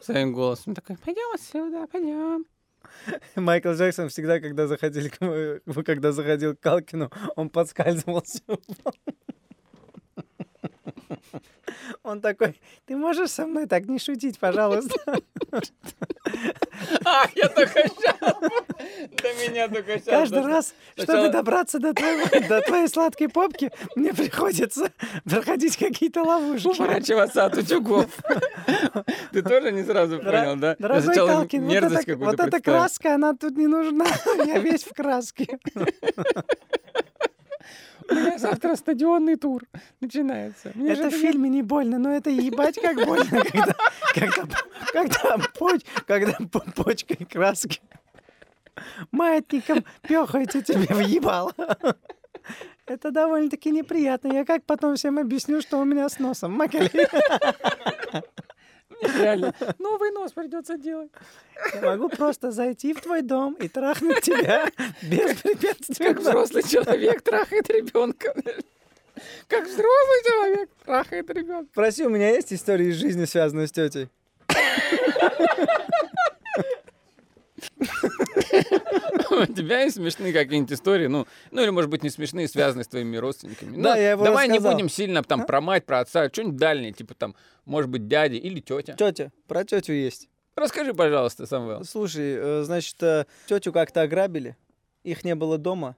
Своим голосом такой, пойдем отсюда, пойдем.
Майкл Джексон всегда, когда, заходили, когда заходил к Калкину, он подскальзывался. Он такой, ты можешь со мной так не шутить, пожалуйста?
А, я только сейчас. До меня только сейчас.
Каждый раз, чтобы добраться до, твоей сладкой попки, мне приходится проходить какие-то ловушки.
Уворачиваться от утюгов. Ты тоже не сразу понял, да?
Дорогой Калкин, вот, эта, краска, она тут не нужна. Я весь в краске.
У меня завтра стадионный тур начинается. Мне
Это в фильме не больно, но это ебать как больно, когда, когда, когда, поч- когда по- почкой краски маятником пехаете тебе въебало. Это довольно-таки неприятно. Я как потом всем объясню, что у меня с носом Макалей.
Реально. Новый нос придется делать.
Я могу просто зайти в твой дом и трахнуть тебя без препятствий.
Как взрослый человек трахает ребенка. Как взрослый человек трахает ребенка.
Спроси, у меня есть истории из жизни, связанные с тетей?
У тебя есть смешные какие-нибудь истории, ну, ну или, может быть, не смешные, связанные с твоими родственниками.
Да,
Ну,
я его
Давай не будем сильно там про мать, про отца, что-нибудь дальнее, типа там, может быть, дяди или тетя.
Тетя, про тетю есть.
Расскажи, пожалуйста, Самвел.
Слушай, э, значит, тетю как-то ограбили, их не было дома,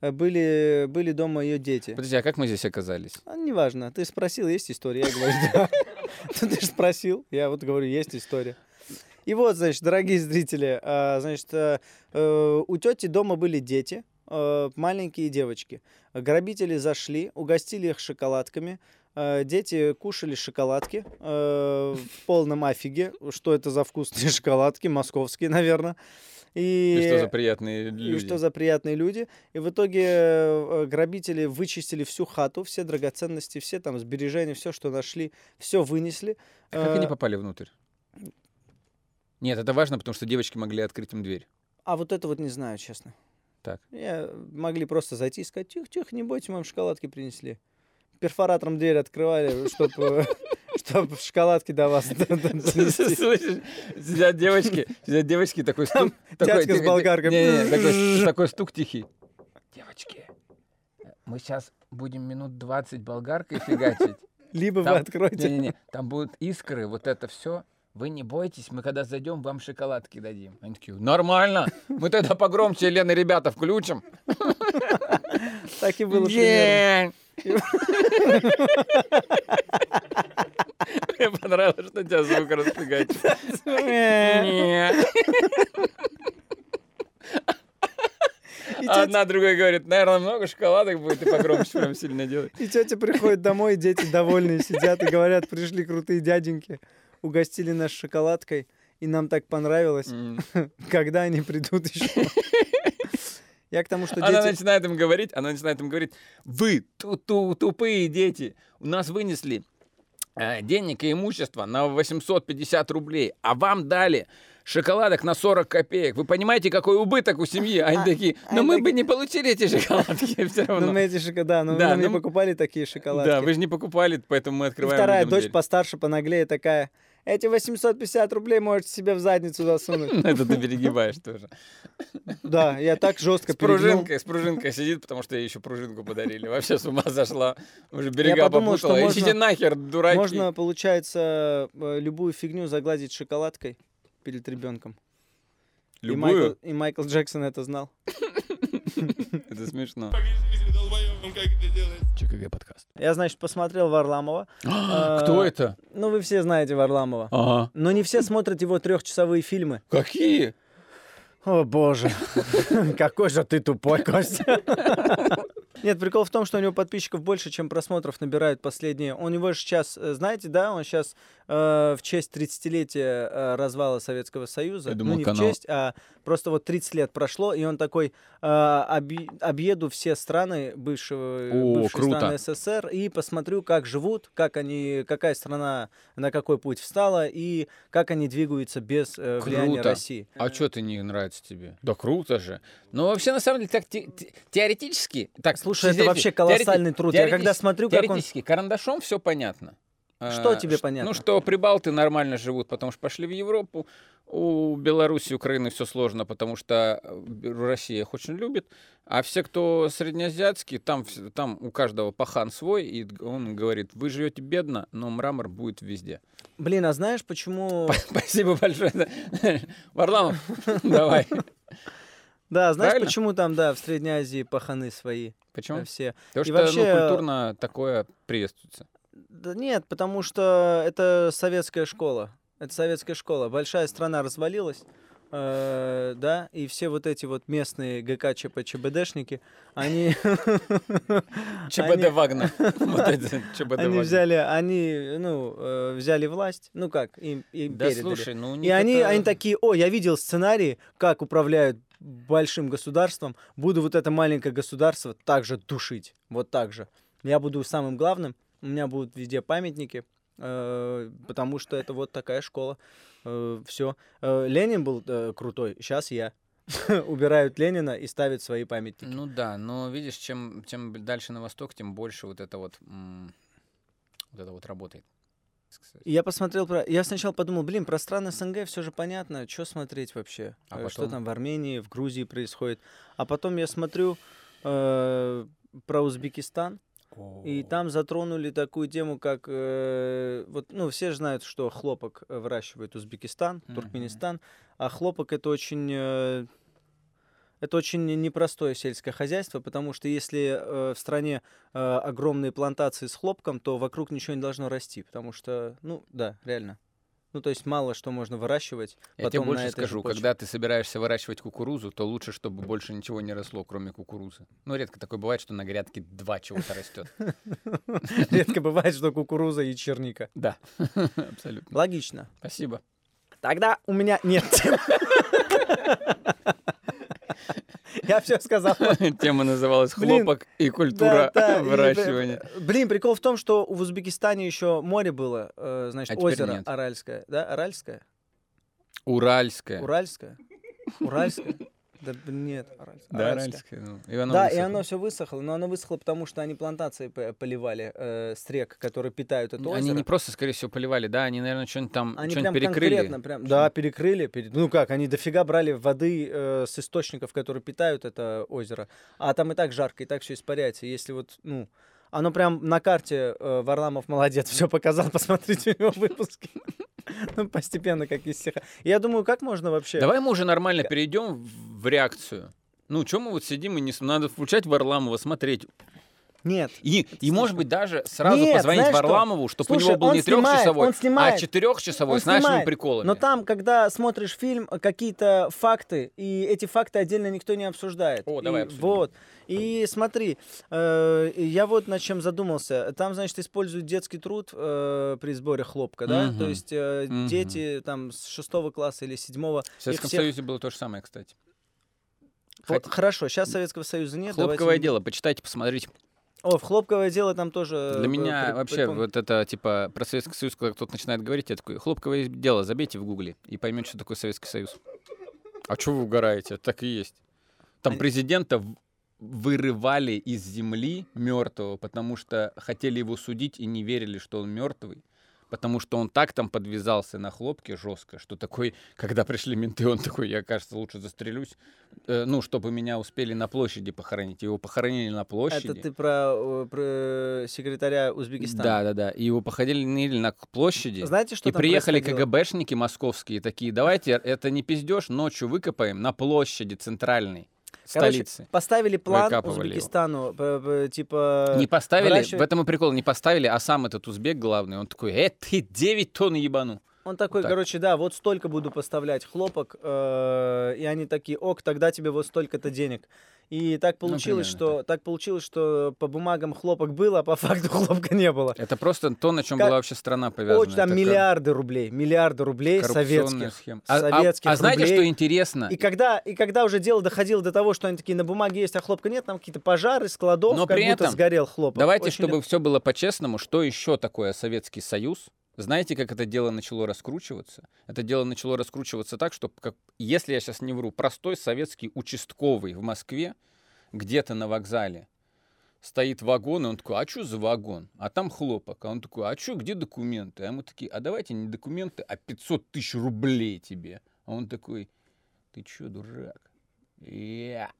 э, были, были дома ее дети.
Подожди, а как мы здесь оказались?
А, неважно, ты спросил, есть история, я говорю, да. Ты же спросил, я вот говорю, есть история. И вот, значит, дорогие зрители, а, значит, э, э, у тети дома были дети, э, маленькие девочки. Грабители зашли, угостили их шоколадками. Дети кушали шоколадки э, в полном афиге. Что это за вкусные шоколадки? Московские, наверное. И,
И что за приятные
и
люди?
что за приятные люди. И в итоге грабители вычистили всю хату, все драгоценности, все там сбережения, все, что нашли, все вынесли.
А Как они попали внутрь? Нет, это важно, потому что девочки могли открыть им дверь.
А вот это вот не знаю, честно.
Так.
Я могли просто зайти и сказать, тихо-тихо, не бойтесь, мы вам шоколадки принесли. Перфоратором дверь открывали, чтобы чтоб шоколадки до вас.
Слышишь, сидят девочки, сидят девочки, такой стук.
дядька с болгаркой.
Не-не, такой, стук тихий. Девочки, мы сейчас будем минут 20 болгаркой фигачить.
Либо вы откроете.
Не-не-не, там будут искры, вот это все. Вы не бойтесь, мы когда зайдем, вам шоколадки дадим. Они такие, нормально, мы тогда погромче, Лена, ребята, включим.
Так и было примерно.
Мне понравилось, что тебя звук распрягается. Нет.
И
А
тетя-
одна другая говорит, наверное, много шоколадок будет, и погромче прям сильно делать.
И тетя приходит домой, дети довольные сидят и говорят, пришли крутые дяденьки, угостили нас шоколадкой, и нам так понравилось, когда они придут еще. Я к тому, что
Она
дети...
начинает им говорить, она начинает им говорить, вы ту ту тупые дети, у нас вынесли э, денег и имущество на 850 рублей, а вам дали шоколадок на 40 копеек. Вы понимаете, какой убыток у семьи? Они
А-
такие,
они
но мы
такие-
бы не получили эти шоколадки все
Ну,
равно.
мы эти шоколадки, да, ну,
Да,
нам не
ну,
покупали такие шоколадки.
Да, вы же не покупали, поэтому мы
И
открываем
вторая дочь
дверь.
постарше, понаглее такая, эти 850 рублей можете себе в задницу засунуть.
Это ты перегибаешь тоже.
Да, я так жестко
С пружинкой, с пружинкой сидит, потому что ей еще пружинку подарили. Вообще с ума сошла. Уже берега попутала. Идите нахер, дураки.
Можно, получается, э, любую фигню загладить шоколадкой перед ребенком. И
Любую.
Майкл, и Майкл Джексон это знал.
Это смешно. ЧКГ подкаст.
Я, значит, посмотрел Варламова. А,
Кто это?
Ну, вы все знаете Варламова.
Ага.
Но не все смотрят его трехчасовые фильмы.
Какие?
О, боже. Какой же ты тупой, Костя. Нет, прикол в том, что у него подписчиков больше, чем просмотров набирают последние. У него же сейчас, э, знаете, да, он сейчас в честь 30-летия э, развала Советского Союза.
Я думал,
ну, не
канал.
в честь, а просто вот 30 лет прошло, и он такой, э, объ- объеду все страны бывшего,
О,
бывшей
круто.
страны СССР и посмотрю, как живут, как они, какая страна на какой путь встала и как они двигаются без э, влияния
Круто.
России.
А что ты не нравится тебе? Да круто же. Ну, вообще, на самом деле, так те- те- теоретически... Так,
Слушай, это вообще колоссальный труд. Я когда смотрю, как он...
Теоретически, карандашом все понятно.
Что
А,
тебе
ш-
понятно?
Ну, что прибалты нормально живут, потому что пошли в Европу. У Беларуси, Украины все сложно, потому что э, Россия их очень любит. А все, кто среднеазиатские, там, там у каждого пахан свой, и он говорит, вы живете бедно, но мрамор будет везде.
Блин, а знаешь, почему...
Спасибо большое. Варламов, давай.
Да, знаешь,
Правильно?
почему там, да, в Средней Азии паханы свои
Почему?
э, все?
Потому
И
что
вообще,
ну, культурно такое приветствуется.
Да нет, потому что это советская школа. Это советская школа. Большая страна развалилась, э, да, и все вот эти вот местные ГК, ЧП, ЧБДшники, они...
ЧБД Вагнер.
Они взяли, они, ну, э, взяли власть, ну как, им,
Да слушай, ну
И они, они такие, о, я видел сценарии, как управляют большим государством, буду вот это маленькое государство также душить, вот так же. Я буду самым главным, у меня будут везде памятники, э, потому что это вот такая школа. Все. Ленин был э, крутой, сейчас я. Убирают Ленина и ставят свои памятники.
Ну да, но видишь, чем, чем дальше на восток, тем больше вот это вот, вот это вот работает. Кстати.
Я посмотрел про... Я сначала подумал, блин, про страны СНГ все же понятно, что смотреть вообще?
А
Э, Что
потом?
там в Армении, в Грузии происходит. А потом я смотрю э, про Узбекистан, и там затронули такую тему, как... э, вот, ну, все знают, что хлопок э, выращивает Узбекистан,
Мгм.
Туркменистан, а хлопок это очень... э, это очень непростое сельское хозяйство, потому что если э, в стране э, огромные плантации с хлопком, то вокруг ничего не должно расти, потому что, ну, да, реально. Ну, то есть мало что можно выращивать.
Я тебе больше скажу, когда ты собираешься выращивать кукурузу, то лучше, чтобы больше ничего не росло, кроме кукурузы. Ну, редко такое бывает, что на грядке два чего-то растет.
Редко бывает, что кукуруза и черника.
Да, абсолютно.
Логично.
Спасибо.
Тогда у меня нет. Я все сказал.
Тема называлась «Хлопок и культура выращивания».
Блин, прикол в том, что в Узбекистане еще море было, э, значит,
А
озеро. Аральское. Да, Аральское?
Уральская.
Уральская? Уральская? Да нет, Уральская.
Да,
уральская.
ну, и оно
Да, и
высохло.
оно все высохло, но оно высохло, потому что они плантации поливали э, с рек, которые питают это
Они
озеро.
не просто, скорее всего, поливали, да, они, наверное, что-нибудь там
Они
что-нибудь
прям
перекрыли.
конкретно, прям, да, перекрыли. пере- Ну как, они дофига брали воды э, с источников, которые питают это озеро. А там и так жарко, и так все испаряется. Если вот, ну, оно прям на карте э, Варламов молодец, все показал, посмотрите у него выпуски. Ну, постепенно, как из всех. Я думаю, как можно вообще...
Давай мы уже нормально перейдем в, реакцию. Ну, чем мы вот сидим и не... Надо включать Варламова, смотреть.
Нет.
И, и может быть, даже сразу
Нет,
позвонить
что?
Варламову, чтобы у
Слушай,
него был не трехчасовой, а четырехчасовой
Он
с нашими
снимает.
приколами.
Но там, когда смотришь фильм, какие-то факты, и эти факты отдельно никто не обсуждает.
О, давай
И
обсудим.
Вот. И смотри, э, я вот над чем задумался. Там, значит, используют детский труд э, при сборе хлопка, да?
Мгм.
То есть э,
Мгм.
дети там с шестого класса или седьмого.
В Советском
всех-
Союзе было то же самое, кстати. Хоть-
Хорошо, сейчас Советского Союза нет.
Хлопковое
давайте-
дело, почитайте, посмотрите.
О, в хлопковое дело там тоже...
Для
э,
меня
при-
вообще
припомню.
вот это, типа, про Советский Союз, когда кто-то начинает говорить, я такой, хлопковое дело, забейте в гугле и поймете, что такое Советский Союз. А что вы угораете? Это так и есть. Там
Они-
президента вырывали из земли мертвого, потому что хотели его судить и не верили, что он мертвый. Потому что он так там подвязался на хлопке жестко, что такой, когда пришли менты, он такой, я, кажется, лучше застрелюсь, э, ну, чтобы меня успели на площади похоронить. Его похоронили на площади.
Это ты про, э, про секретаря Узбекистана.
Да, да, да. И его походили на площади.
Знаете, что
и приехали? КГБшники московские такие, давайте это не пиздеж, ночью выкопаем на площади центральной
Короче,
столицы.
Поставили план
Выкапывали.
Узбекистану, п- п- типа...
Не поставили,
выращивать-
в этом и прикол, не поставили, а сам этот узбек главный, он такой, э, ты 9 тонн ебану.
Он такой,
так.
короче, да, вот столько буду поставлять хлопок, э, и они такие, ок, тогда тебе вот столько-то денег. И так получилось,
Ну, примерно
что так получилось, что по бумагам хлопок был, а по факту хлопка не было.
Это просто то, на чем
Как-
была вообще страна повязана.
Очень там
Это
миллиарды рублей, миллиарды рублей
кор-
советских.
схема. А, а-
советских
а знаете,
рублей.
что интересно?
И когда, и когда уже дело доходило до того, что они такие, на бумаге есть, а хлопка нет, там какие-то пожары, складов,
Но
как
при
будто
этом
сгорел хлопок.
Давайте,
Очень
чтобы все было по-честному, что еще такое Советский Союз? Знаете, как это дело начало раскручиваться? Это дело начало раскручиваться так, что, как, если я сейчас не вру, простой советский участковый в Москве, где-то на вокзале, стоит вагон, и он такой, а что за вагон? А там хлопок. А он такой, а что, где документы? А мы такие, а давайте не документы, а 500 тысяч рублей тебе. А он такой, ты что, дурак? Я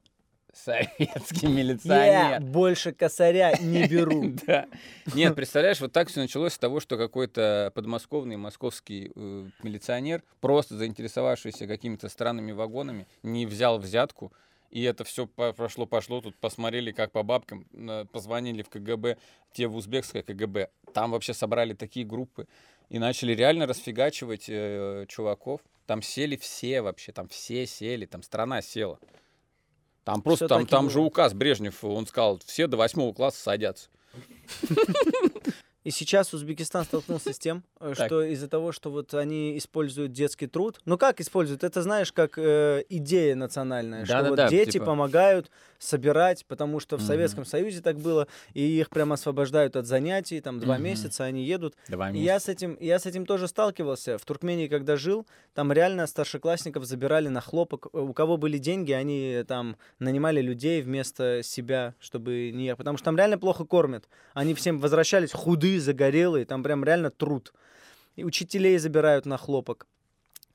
советский
Я
милиционер.
больше косаря не беру.
Да. Нет, представляешь, вот так все началось с того, что какой-то подмосковный московский э, милиционер, просто заинтересовавшийся какими-то странными вагонами, не взял взятку, и это все прошло-пошло, тут посмотрели, как по бабкам, позвонили в КГБ, те в узбекское КГБ, там вообще собрали такие группы, и начали реально расфигачивать э, чуваков. Там сели все вообще, там все сели, там страна села. Там просто, там, там же указ Брежнев, он сказал, все до восьмого класса садятся.
И сейчас Узбекистан столкнулся с тем, э, что из-за того, что вот они используют детский труд, ну как используют? Это знаешь, как э, идея национальная, что вот
Да-да-да,
дети
типа-
помогают собирать, потому что в
Мгм.
Советском Союзе так было, и их прям освобождают от занятий, там два
Мгм.
месяца они едут.
Два
И я с этим, я с этим тоже сталкивался. В Туркмении, когда жил, там реально старшеклассников забирали на хлопок. Э, У кого были деньги, они там нанимали людей вместо себя, чтобы не. Потому что там реально плохо кормят. Они всем возвращались худые, загорелые. Там прям реально труд. И учителей забирают на хлопок.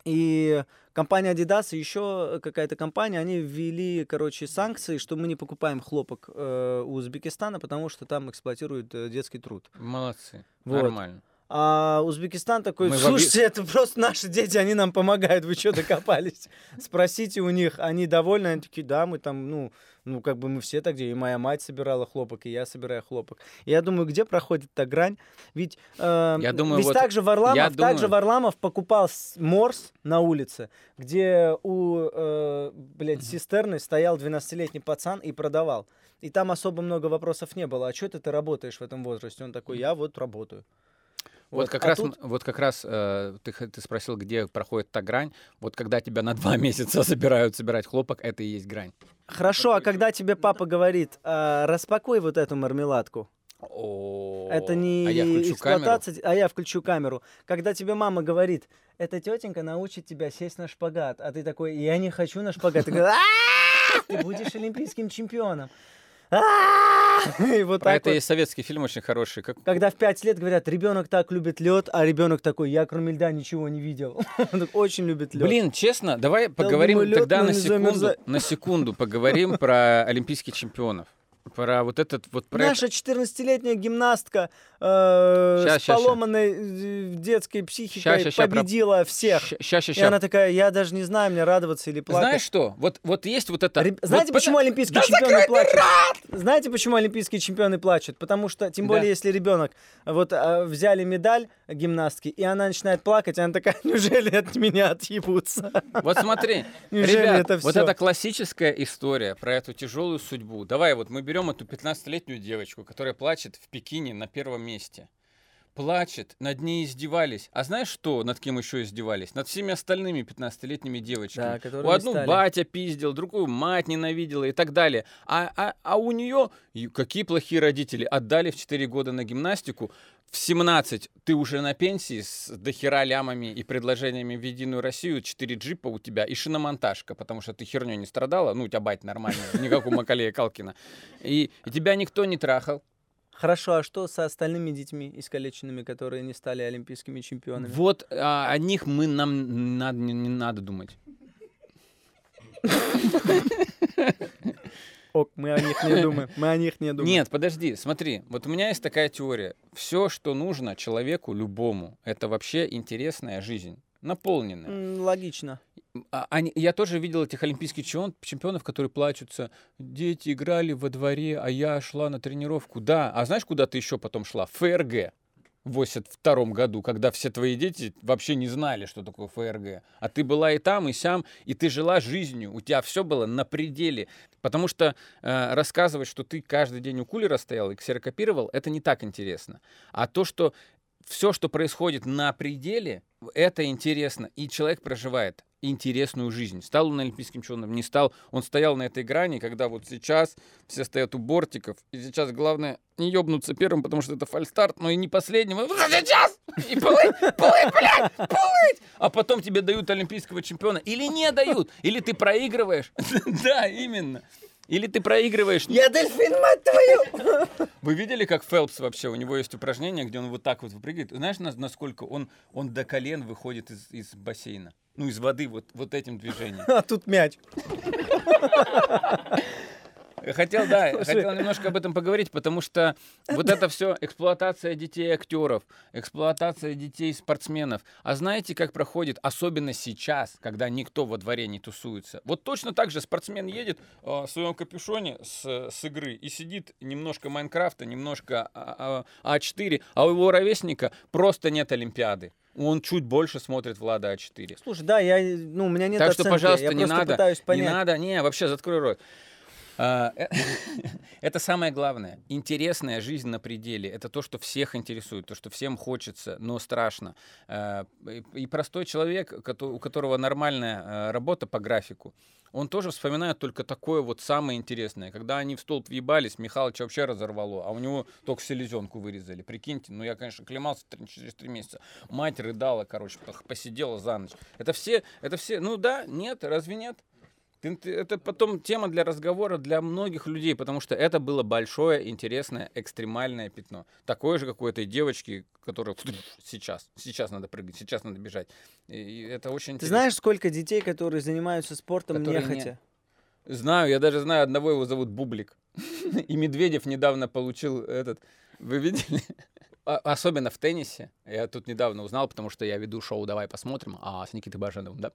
И компания Adidas и еще какая-то компания, они ввели, короче, санкции, что мы не покупаем хлопок э, у Узбекистана, потому что там эксплуатируют э, детский труд.
Молодцы.
Вот.
Нормально.
А Узбекистан такой,
Мы в
слушайте, это просто наши дети, они нам помогают, вы что докопались? Спросите у них, они довольны, они такие, да, мы там, ну, ну, как бы мы все так делаем, и моя мать собирала хлопок, и я собираю хлопок. Я думаю, где проходит та грань? Ведь, э,
Я думаю,
ведь
вот-
также Варламов,
я
также
думаю-
Варламов покупал морс на улице, где у, э, блядь, цистерны стоял 12-летний пацан и продавал. И там особо много вопросов не было. А что это ты работаешь в этом возрасте? Он такой, я вот работаю.
Вот, как
а
раз,
тут-
вот как раз э, ты, ты спросил, где проходит та грань. Вот когда тебя на два месяца собирают собирать хлопок, это и есть грань.
Хорошо, а когда тебе папа говорит, «А, распакуй вот эту мармеладку,
О,
Это не
а я включу камеру.
эксплуатация, а я включу камеру. Когда тебе мама говорит, эта тетенька научит тебя сесть на шпагат, а ты такой, я не хочу на шпагат. Ты говоришь, «А-а-а! ты будешь олимпийским чемпионом. И вот так
это
вот.
есть советский фильм очень хороший. Как...
Когда в пять лет говорят, ребенок так любит лед, а ребенок такой, я кроме льда ничего не видел. Он очень любит лед.
Блин, честно, давай поговорим
лёд,
тогда на секунду, на секунду поговорим про олимпийских чемпионов. Про вот этот вот про
Наша 14-летняя гимнастка э,
Ща,
с
ща, ща.
поломанной э, детской психикой
ща, ща, про-
победила всех.
Ща, ща,
И
ща.
она такая, я даже не знаю, мне радоваться или плакать.
Знаешь что? Вот, вот есть вот это...
Реб-
вот
Знаете,
пота-
почему олимпийские
Да
чемпионы плачут?
рот!
Знаете, почему олимпийские чемпионы плачут? Потому что, тем
Да.
более, если ребенок вот а, взяли медаль гимнастки, и она начинает плакать, она такая, неужели от меня отъебутся?
Вот смотри, ребят,
это
вот
всё?
это классическая история про эту тяжелую судьбу. Давай вот мы берем эту 15-летнюю девочку, которая плачет в Пекине на первом месте. Плачет, над ней издевались. А знаешь что, над кем еще издевались? Над всеми остальными 15-летними девочками.
Да,
у одну
стали.
батя пиздил, другую мать ненавидела и так далее. А, а, а у нее какие плохие родители отдали в 4 года на гимнастику. В 17 ты уже на пенсии с дохера лямами и предложениями в Единую Россию, 4 джипа у тебя и шиномонтажка, потому что ты херню не страдала, ну, у тебя бать как у Макалея Калкина. И, и тебя никто не трахал.
Хорошо, а что со остальными детьми искалеченными, которые не стали олимпийскими чемпионами?
Вот а, о них мы нам надо, не, не надо думать.
Ок, мы о них не думаем, мы о них не думаем.
Нет, подожди, смотри, вот у меня есть такая теория. Все, что нужно человеку любому, это вообще интересная жизнь, наполненная.
Логично.
А- они- я тоже видел этих олимпийских чемпион- чемпионов, которые плачутся. Дети играли во дворе, а я шла на тренировку. Да, а знаешь, куда ты еще потом шла? ФРГ. В 82 году, когда все твои дети вообще не знали, что такое ФРГ. А ты была и там, и сям, и ты жила жизнью. У тебя все было на пределе. Потому что э, рассказывать, что ты каждый день у кулера стоял и ксерокопировал, это не так интересно. А то, что все, что происходит на пределе, это интересно. И человек проживает интересную жизнь. Стал он олимпийским чемпионом, не стал. Он стоял на этой грани, когда вот сейчас все стоят у бортиков. И сейчас главное не ебнуться первым, потому что это фальстарт, но и не последним. Сейчас! И плыть, плыть, блядь, плыть! А потом тебе дают олимпийского чемпиона. Или не дают. Или ты проигрываешь. Да, именно. Или ты проигрываешь.
Я дельфин, мать твою!
Вы видели, как Фелпс вообще? У него есть упражнение, где он вот так вот выпрыгивает. Знаешь, на- насколько он, он до колен выходит из, из бассейна? Ну, из воды вот, вот этим движением.
А тут мяч.
Хотел, да,
Слушай.
хотел немножко об этом поговорить, потому что вот это все эксплуатация детей актеров, эксплуатация детей спортсменов. А знаете, как проходит, особенно сейчас, когда никто во дворе не тусуется? Вот точно так же спортсмен едет э, в своем капюшоне с, с игры и сидит немножко Майнкрафта, немножко а, а, А4, а у его ровесника просто нет Олимпиады. Он чуть больше смотрит Влада А4.
Слушай, да, я, ну, у меня нет
Так что,
оценки,
пожалуйста,
я
не надо, не надо, не, вообще закрой рот. А, э, Это самое главное. Интересная жизнь на пределе. Это то, что всех интересует, то, что всем хочется, но страшно. А, И простой человек, у которого нормальная э, работа по графику, он тоже вспоминает только такое вот самое интересное. Когда они в столб въебались, Михалыча вообще разорвало, а у него только селезенку вырезали. Прикиньте, ну я, конечно, клемался через три месяца. Мать рыдала, короче, посидела за ночь. Это все, это все, ну да, нет, разве нет? Это потом тема для разговора для многих людей, потому что это было большое, интересное, экстремальное пятно. Такое же, как у этой девочки, которая сейчас, сейчас надо прыгать, сейчас надо бежать. И- это очень
Ты
интересно.
знаешь, сколько детей, которые занимаются спортом
Которые не-
нехотя?
Знаю, я даже знаю одного, его зовут Бублик. И Медведев недавно получил этот... Вы видели? А- Особенно в теннисе. Я тут недавно узнал, потому что я веду шоу «Давай посмотрим» а, с Никитой Баженовым, да.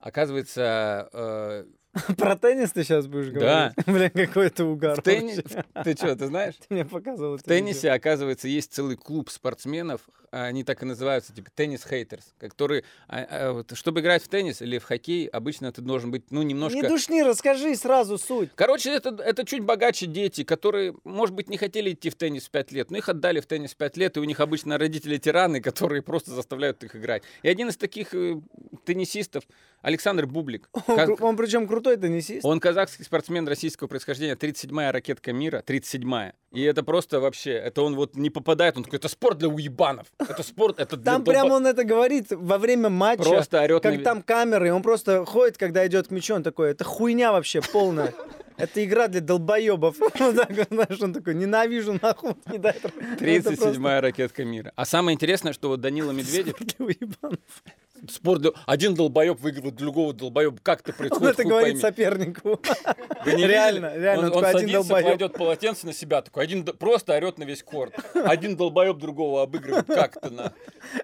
Оказывается, э,
Про теннис ты сейчас будешь
Да.
говорить? Бля, какой это угар.
в теннисе...
вообще.
Ты что, ты знаешь?
Ты мне показывал
В
это видео.
теннисе, оказывается, есть целый клуб спортсменов, они так и называются, типа теннис-хейтерс, которые, а, а, чтобы играть в теннис или в хоккей, обычно ты должен быть, ну, немножко...
Не душни, расскажи сразу суть.
Короче, это, это чуть богаче дети, которые, может быть, не хотели идти в теннис в 5 лет, но их отдали в теннис в 5 лет, и у них обычно родители тираны, которые просто заставляют их играть. И один из таких э, теннисистов Александр Бублик.
Он,
Каз-
он причем крутой теннисист.
Он казахский спортсмен российского происхождения, 37-я ракетка мира, 37-я. И это просто вообще, это он вот не попадает, он такой, это спорт для уебанов, это спорт, это для
Там прямо он это говорит во время матча.
Просто орет
Как там камеры, он просто ходит, когда идет к мячу, он такой, это хуйня вообще полная. Это игра для долбоебов. Знаешь, он такой, ненавижу нахуй. не дай это- это просто
37-я ракетка мира. А самое интересное, что вот Данила Медведев, спорт. Один долбоеб выигрывает другого долбоеба. Как это
Он
происходит?
это
хуй
говорит
пойми.
сопернику.
Не
Реально, реально,
Он, он садится, кладет полотенце на себя, такой один просто орет на весь корт. Один долбоеб другого обыгрывает. Как это на...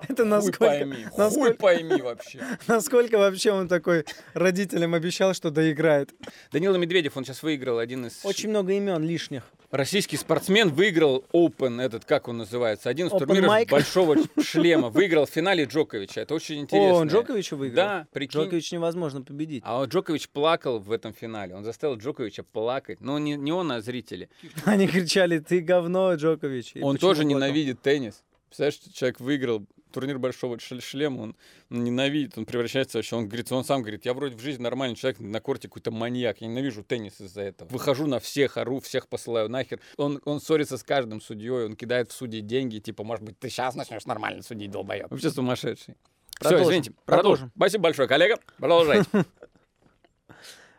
Это
Хуй
насколько,
пойми. Хуй
насколько,
пойми вообще.
насколько вообще он такой родителям обещал, что доиграет.
Данила Медведев, он сейчас выиграл один из...
Очень много имен лишних.
Российский спортсмен выиграл Open, этот, как он называется, один из
Open
турниров
mic?
большого шлема. Выиграл в финале Джоковича. Это очень интересно.
О, он Джоковича выиграл?
Да, прикинь.
Джокович невозможно победить.
А вот Джокович плакал в этом финале. Он заставил Джоковича плакать. Но не, не он, а зрители.
Они кричали, ты говно, Джокович. И
он тоже
плакал?
ненавидит теннис. Представляешь, человек выиграл турнир большого шлема, он ненавидит, он превращается вообще, он говорит, он сам говорит, я вроде в жизни нормальный человек, на корте какой-то маньяк, я ненавижу теннис из-за этого. Выхожу на всех, ору, всех посылаю нахер. Он, он ссорится с каждым судьей, он кидает в судей деньги, типа, может быть, ты сейчас начнешь нормально судить, долбоеб. Вообще сумасшедший. Все,
Продолжим,
извините,
продолжим.
продолжим. Спасибо большое, коллега. Продолжайте.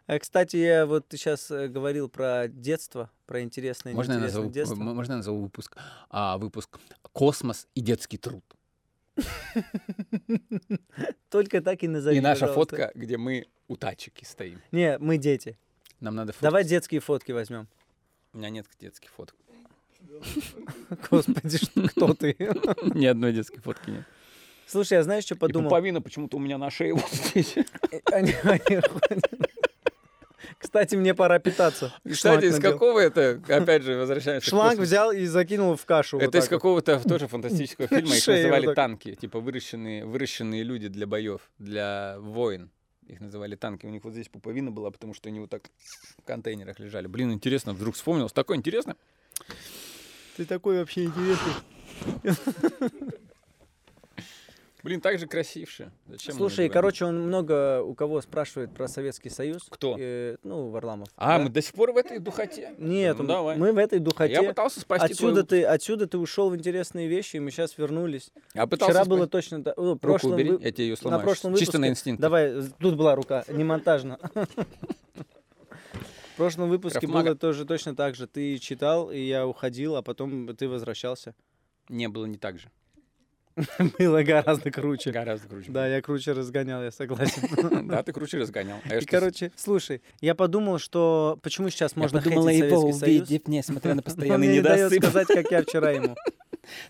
А, Кстати, я вот ты сейчас говорил про детство, про интересное,
Можно я назову,
детство.
можно я назову выпуск, а, выпуск «Космос и детский труд».
Только так и назови,
и наша
пожалуйста.
фотка, где мы у тачки стоим.
Не, мы дети.
Нам надо фотку.
Давай детские фотки возьмем.
У меня нет детских фоток.
Господи, кто ты?
Ни одной детской фотки нет.
Слушай, я знаешь, что
И
подумал?
пуповина почему-то у меня на шее вот здесь.
Они- они ходят. Кстати, мне пора питаться.
Кстати, из какого это, опять же, возвращаемся
Шланг взял и закинул в кашу.
Это из какого-то тоже фантастического фильма. Их называли танки. Типа выращенные, выращенные люди для боев, для войн. Их называли танки. У них вот здесь пуповина была, потому что они вот так в контейнерах лежали. Блин, интересно, вдруг вспомнилось. Такое интересно.
Ты такой вообще интересный.
Блин, так же красивше. Зачем мы
Слушай, короче, он много у кого спрашивает про Советский Союз.
Кто?
Э, ну, Варламов.
А,
да?
мы до сих пор в этой духоте?
Нет,
Ну,
м-
давай.
мы в этой духоте.
Я пытался спасти
Отсюда
твой
ты, отсюда ты ушел в интересные вещи, и мы сейчас вернулись.
Я пытался
Вчера
спасти.
было точно... ну,
Руку
прошлом
убери,
вы-
я тебе ее
на
сломаю.
прошлом
Чисто на инстинкт.
Давай, тут была рука, не монтажно. В прошлом выпуске было тоже точно так же. Ты читал, и я уходил, а потом ты возвращался.
Не было не так же.
Было гораздо круче.
Гораздо круче.
Да, я круче разгонял, я согласен.
Да, ты круче разгонял. А
И, короче, слушай, я подумал, что почему сейчас можно хейтить
его
Советский Союз?
увидев, несмотря на постоянный
мне не
недосып.
сказать, как я вчера ему.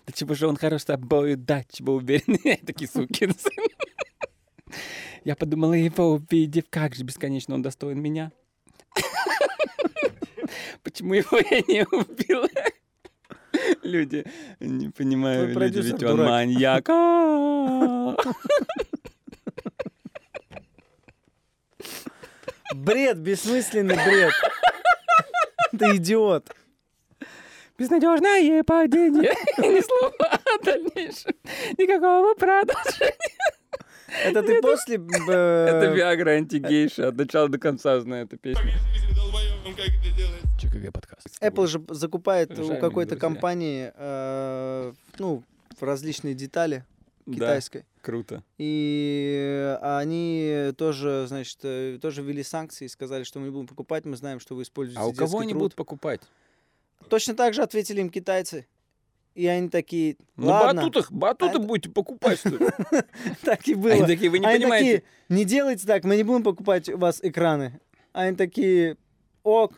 Да чего же он хорош с тобой, да, чего уверенный, такие сукин сын. Я подумала его увидев, как же бесконечно он достоин меня. Почему его я не убила? Люди, не понимаю,
Твой
люди, ведь он
дурак.
маньяк. А.
Бред, бессмысленный бред. Ты идиот.
Безнадежное падение. Ни слова о дальнейшем. Никакого продолжения.
Это ты после...
Это
э,
Виагра антигейша. От начала до конца знаю эту песню. ЧКГ подкаст.
Apple же закупает у какой-то
друзья.
компании, э, ну, различные детали
Да,
китайской.
круто.
И они тоже, значит, э, тоже ввели санкции и сказали, что мы не будем покупать, мы знаем, что вы используете
А у кого они
труд.
будут покупать?
Точно так же ответили им китайцы. И они такие,
На
ладно,
батутах, батуты
А-
будете покупать, что ли?
так и было.
Они такие, вы не
они
понимаете.
такие, не делайте так, мы не будем покупать у вас экраны. Они такие, ок.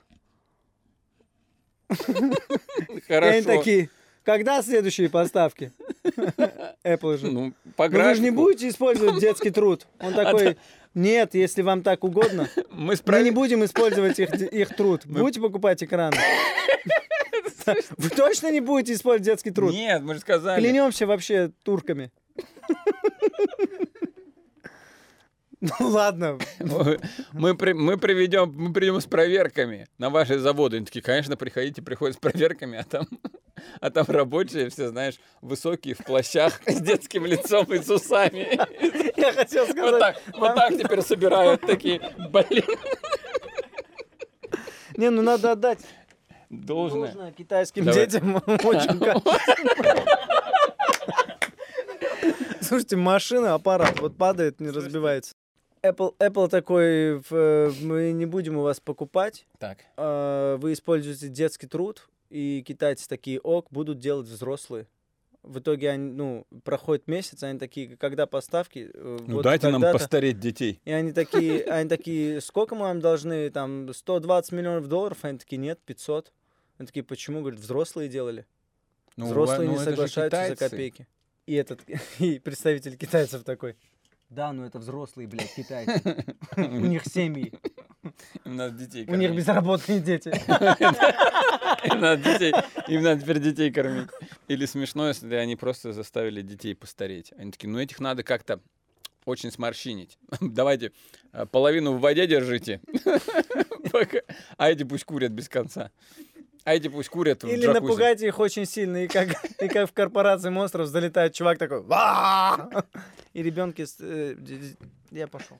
И они
Хорошо.
такие, когда следующие поставки? Apple же.
Ну, по
Ну вы же не
графику.
будете использовать детский труд. Он такой, нет, если вам так угодно,
Мы
мы не будем использовать их, их труд. Будете покупать экраны. Вы точно не будете использовать детский труд?
Нет, мы же сказали.
Клянемся вообще турками. Ну ладно,
Мы, при- мы приведем, мы придем с проверками на ваши заводы. Они такие, конечно, приходите, приходят с проверками, а там а там рабочие все, знаешь, высокие в плащах с детским лицом и с усами.
Я хотел
Вот
сказать...
так, вот так теперь собирают такие, блин,
Не, ну надо отдать
должное.
должное китайским
Давай.
детям. Очень. Слушайте, машина, аппарат, вот падает, не разбивается. Apple, Apple такой, э, мы не будем у вас покупать,
Так,
а, вы используете детский труд, и китайцы такие, ок, будут делать взрослые. В итоге они, ну, проходит месяц, они такие, когда поставки? э,
ну
вот
дайте нам
тогда-то».
постареть детей.
И они такие, они такие, сколько мы вам должны, там, 120 миллионов долларов? Они такие, нет, 500. Они такие, почему? Говорят, взрослые делали.
Ну,
Взрослые
ну,
не соглашаются за копейки. И этот, и представитель китайцев такой. Да, ну это взрослые, блядь, китайцы. У них семьи,
Им надо детей
у них
кормить.
безработные дети.
Им надо детей, им надо теперь детей кормить. Или смешно, если они просто заставили детей постареть. Они такие, ну этих надо как-то очень сморщинить. Давайте э, половину в воде держите, а эти пусть курят без конца. А эти пусть курят в
Или
джакузи.
напугайте их очень сильно, и как, и как в корпорации монстров залетает чувак такой. «Ва!» И ребенки... э, Я пошел.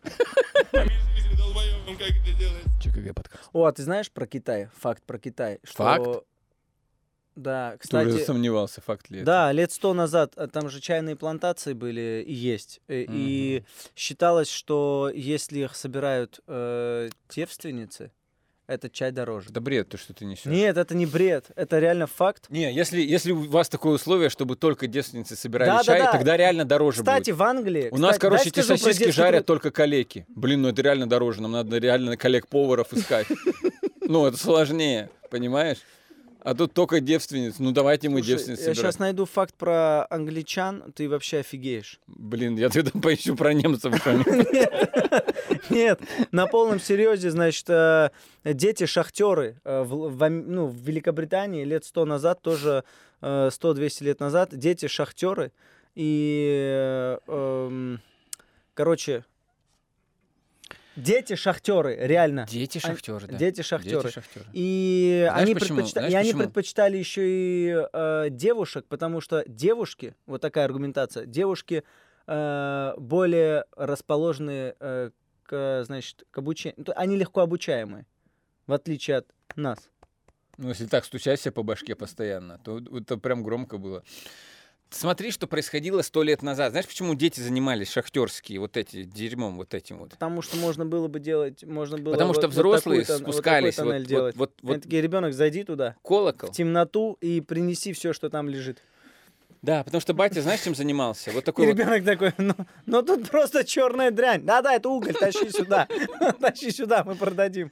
ЧКГ подкаст.
О, а ты знаешь про Китай? Факт про Китай. Что...
Факт?
Да,
Кто уже
кстати...
сомневался, факт ли это?
Да, лет сто назад а, там же чайные плантации были и есть. Э, И считалось, что если их собирают э, девственницы, этот чай дороже.
Это бред, то, что ты несешь.
Нет, это не бред, это реально факт.
Не, если, если у вас такое условие, чтобы только девственницы собирали
Да, да,
чай,
да.
тогда реально дороже
Кстати,
будет.
в Англии...
У нас,
кстати,
короче,
дай
эти сосиски жарят
труд.
только калеки. Блин, ну это реально дороже. Нам надо реально коллег-поваров искать. Ну, это сложнее, понимаешь? А тут только девственниц. Ну, давайте мы
Слушай,
девственниц
я
собираем.
сейчас найду факт про англичан, ты вообще офигеешь.
Блин, я тогда поищу про немцев.
Нет, на полном серьезе, значит, э, дети шахтеры э, в, ну, в Великобритании лет 100 назад, тоже э, 100-200 лет назад, дети шахтеры. И, э, эм, короче, дети шахтеры, реально.
Дети шахтеры, да.
Дети шахтеры.
Дети шахтеры.
И
Знаешь
они,
почему?
предпочита-
Знаешь
и они
почему?
предпочитали еще и э, девушек, потому что девушки, вот такая аргументация, девушки э, более расположены э, к, значит, к обучению. Они легко обучаемые, в отличие от нас.
Ну, если так стучать себе по башке постоянно, то это прям громко было. Смотри, что происходило сто лет назад. Знаешь, почему дети занимались шахтерские, вот эти, дерьмом вот этим вот?
Потому что можно было бы делать, можно было
Потому
вот-
что
вот
взрослые
вот
спускались вот, вот,
делать.
вот, вот
Они такие, ребенок, зайди туда,
колокол.
в темноту и принеси все, что там лежит.
Да, потому что батя, знаешь, чем занимался? Вот
И
такой вот
ребенок такой, ну, ну тут просто черная дрянь. Да-да, это уголь, тащи сюда. Тащи сюда, мы продадим.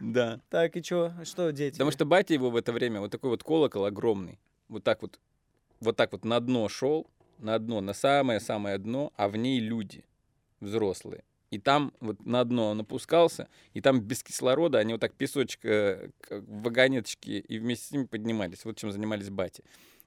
Да.
Так, и чё? Что, дети?
Потому что батя его в это время, вот такой вот колокол огромный, вот так вот, вот так вот на дно шел, на дно, на самое-самое дно, а в ней люди взрослые. И там вот на дно он опускался, и там без кислорода они вот так песочек э, как в вагонеточки и вместе с ними поднимались. Вот чем занимались бати.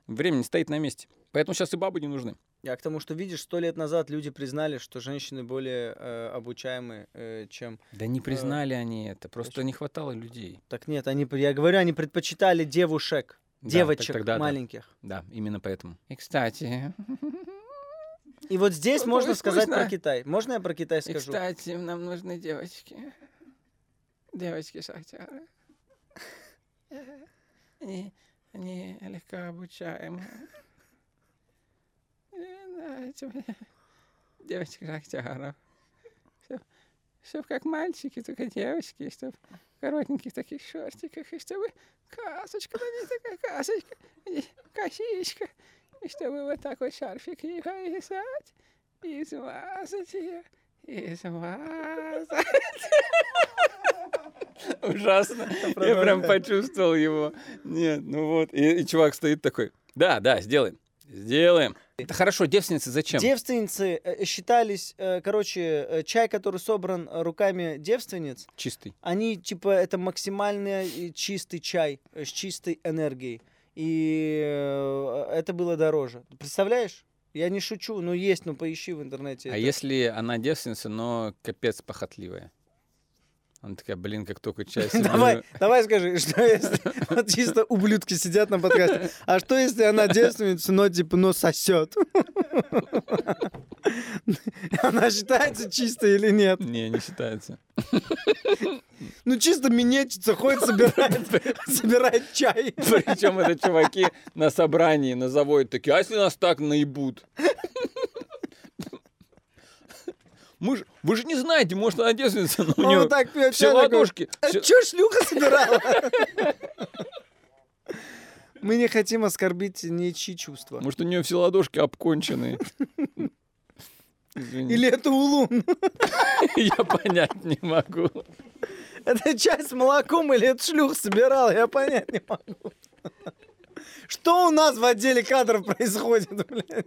Время не стоит на месте. Поэтому сейчас и бабы не нужны.
Я к тому, что видишь, сто лет назад люди признали, что женщины более э, обучаемы, э, чем...
Да не признали они это, просто не хватало людей.
Так нет, они, я говорю, они предпочитали девушек, девочек
тогда да.
маленьких.
Да, именно поэтому. И, кстати,
И вот здесь
Ну,
можно сказать
пусть
про Китай. Можно я про Китай
И,
скажу?
кстати, нам нужны девочки. Девочки шахтеры. Они, они легко обучаемые. Давайте мне девочки шахтеров. Чтоб, чтоб как мальчики, только девочки, чтоб в коротеньких таких шортиках, и чтобы касочка на ней такая касочка, и косичка, и чтобы вот такой шарфик ей повязать, и смазать ее, и смазать. Ужасно. Я прям почувствовал его. Нет, ну вот. И, и чувак стоит такой. Да, да, сделаем. Сделаем. Это хорошо, девственницы зачем?
Девственницы э, считались, э, короче, э, чай, который собран руками девственниц,
Чистый.
они, типа, это максимально чистый чай с чистой энергией. И это было дороже. Представляешь? Я не шучу, ну есть, ну поищи в интернете.
А
это.
если она девственница, но капец похотливая? Она такая, блин, как только себе
Давай,
налью».
давай скажи, что если вот чисто ублюдки сидят на подкасте, а что если она девственница, но типа, но сосет? Она считается чистой или нет?
Не, не считается.
Ну чисто минетчица, ходит, собирает, собирает чай.
Причем это чуваки на собрании на заводе такие, а если нас так наебут? Мы ж, вы же не знаете, может, она девственница, но у
Он
нее
вот так
все ладошки.
«А
всё-
чё шлюха собирала? Мы не хотим оскорбить ничьи чувства.
Может, у нее все ладошки обконченные. Извини.
Или это улун?
Я понять не могу.
Это чай с молоком или это шлюх собирал? Я понять не могу. Что у нас в отделе кадров происходит, блядь?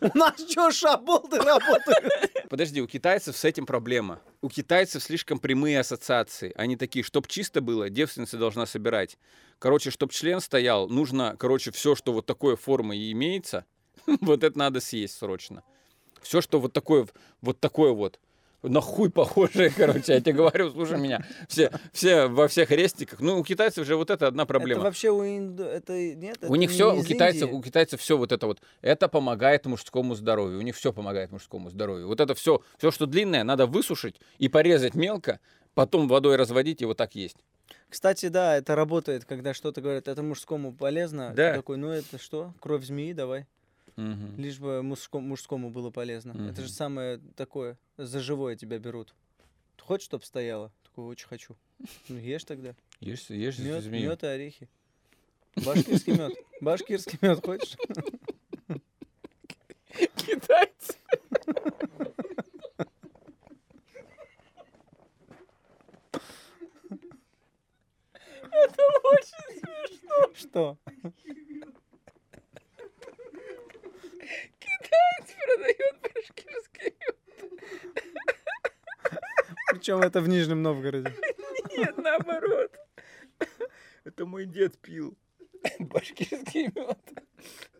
У нас что, шаболды работают?
Подожди, у китайцев с этим проблема. У китайцев слишком прямые ассоциации. Они такие, чтоб чисто было, девственница должна собирать. Короче, чтоб член стоял, нужно, короче, все, что вот такой формы и имеется, вот это надо съесть срочно. Все, что вот такое, вот такое вот. На хуй похожее, короче, я тебе говорю, слушай меня. Все, все во всех рестиках. Ну, у китайцев же вот это одна
Это
проблема.
вообще у инду... Это нет?
У
это
них
не
все, у китайцев,
Индии?
у китайцев все вот это вот, это помогает мужскому здоровью. У них все помогает мужскому здоровью. Вот это все, все, что длинное, надо высушить и порезать мелко, потом водой разводить и вот так есть.
Кстати, да, это работает, когда что-то говорят, это мужскому полезно.
Да.
Ты такой, ну это что? Кровь змеи, давай.
Мгм.
Лишь бы мужско- мужскому было полезно. Это
Мгм.
же самое такое, за живое тебя берут. Ты хочешь, чтоб стояло? Такой, очень хочу. Ну ешь тогда.
Ешь, ешь
Мед, мед и орехи. Башкирский мед. Башкирский мед хочешь?
Китайцы.
Что? Причем это в Нижнем Новгороде.
Нет, наоборот. Это мой дед пил. Башкирский мед.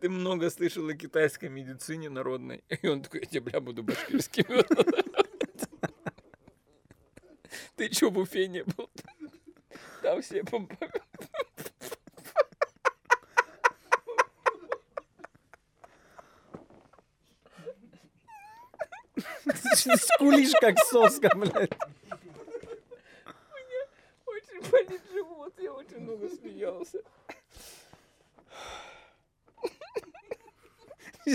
Ты много слышал о китайской медицине народной. И он такой, я тебе, бля, буду башкирский мед. Ты чё в Уфе не был? Там все
Скулишь, как соска, блядь.
Очень болит живот, я очень много смеялся.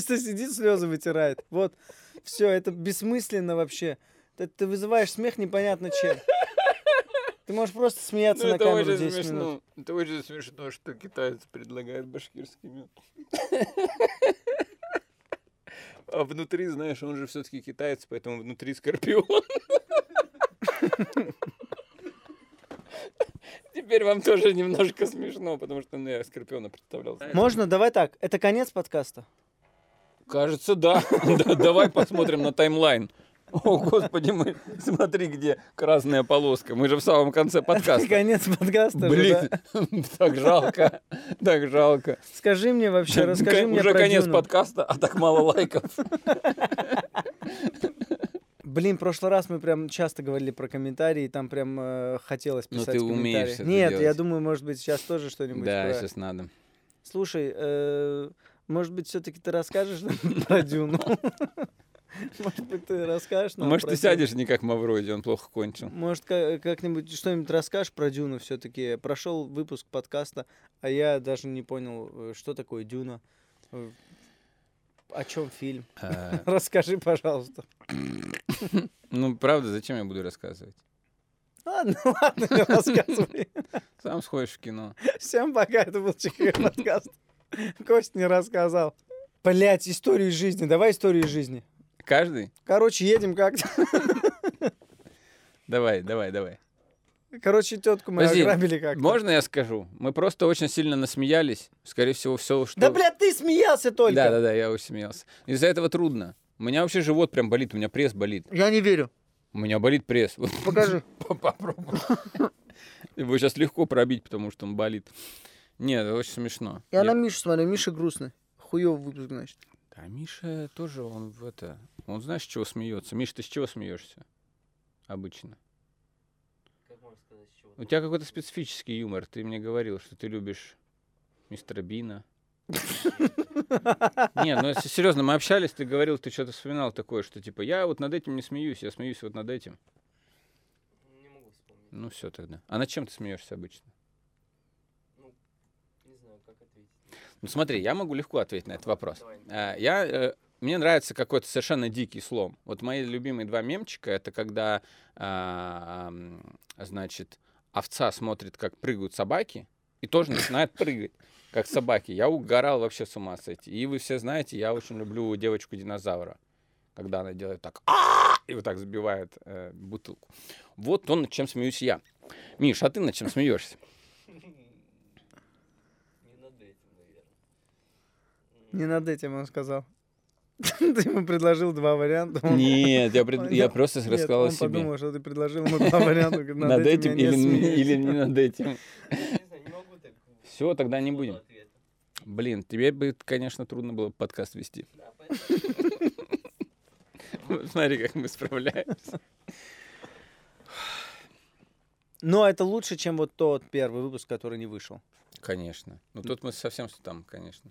Чисто сидит, слезы вытирает. Вот, все, это бессмысленно вообще. Ты, ты вызываешь смех непонятно чем. Ты можешь просто смеяться
Ну,
на
это
камеру
очень
10 минут.
смешно. Это очень смешно, что китаец предлагает башкирский мед. А внутри, знаешь, он же все-таки китаец, поэтому внутри скорпион. Теперь вам тоже немножко смешно, потому что ну, я скорпиона представлял.
Можно? Давай так. Это конец подкаста.
Кажется, да. Да, Давай посмотрим на таймлайн. О, господи, мы смотри, где красная полоска. Мы же в самом конце подкаста.
конец подкаста. же,
Блин,
да?
так жалко, так жалко.
Скажи мне вообще, расскажи
Ка-
мне
Уже
про
конец
Дюну.
подкаста, а так мало лайков.
Блин, в прошлый раз мы прям часто говорили про комментарии, там прям э, хотелось
Ну,
писать
ты
в
умеешь это
Нет, я
делать.
думаю, может быть, сейчас тоже что-нибудь.
Да,
про-
сейчас надо.
Слушай, э, может быть, все-таки ты расскажешь нам про Дюну? Может быть, ты расскажешь нам
Может, ты сядешь не как Мавроди, он плохо кончил.
Может, ка- как-нибудь что-нибудь расскажешь про Дюну все-таки? Прошел выпуск подкаста, а я даже не понял, э, что такое Дюна. Э, О чем фильм? Расскажи, пожалуйста.
Ну, правда, зачем я буду рассказывать?
Ладно, ладно, рассказывай.
Сам сходишь в кино.
Всем пока, это был ЧК подкаст. Кость не рассказал. Блять, историю из жизни. Давай историю из жизни.
Каждый?
Короче, едем как-то.
Давай, давай, давай.
Короче, тетку мы
Подожди,
ограбили как-то.
Можно я скажу? Мы просто очень сильно насмеялись. Скорее всего, все, что...
Да, блядь, ты смеялся только.
Да, да, да, я очень смеялся. Из-за этого трудно. У меня вообще живот прям болит, у меня пресс болит.
Я не верю.
У меня болит пресс.
Покажи.
Попробуй. Его сейчас легко пробить, потому что он болит. Нет, это очень смешно.
Я
Я-
на Мишу смотрю, Миша грустный. Хуёвый выпуск, значит.
А Миша тоже, он в это... Он знаешь, с чего смеется? Миша, ты с чего смеешься? Обычно. У тебя какой-то специфический юмор. Ты мне говорил, что ты любишь мистера Бина. Не, ну если серьезно, мы общались, ты говорил, ты что-то вспоминал такое, что типа я вот над этим не смеюсь, я смеюсь вот над этим.
Не могу вспомнить.
Ну все тогда. А над чем ты смеешься обычно?
Не знаю, как ответить.
Ну смотри, я могу легко ответить на этот вопрос. А, Я, э, мне нравится какой-то совершенно дикий слом. Вот мои любимые два мемчика, это когда, а, значит, овца смотрит, как прыгают собаки, и тоже начинает прыгать, как собаки. Я угорал вообще с ума сойти. И вы все знаете, я очень люблю девочку-динозавра, когда она делает так, и вот так забивает э, бутылку. Вот то, над чем смеюсь я. Миш, а ты над чем смеешься?
Не над этим, наверное.
Не над этим он сказал. Ты ему предложил два варианта. он-
Нет, я, пред-
он-
я просто
Нет,
рассказал о
он
себе.
подумал, что ты предложил ему два варианта. говорит,
Над этим
я
или,
не
или не над этим. Все, тогда не будем. Блин, тебе бы, конечно, трудно было подкаст вести. Смотри, как мы справляемся.
Но это лучше, чем вот тот первый выпуск, который не вышел.
Конечно. Ну тут мы совсем с- там, конечно.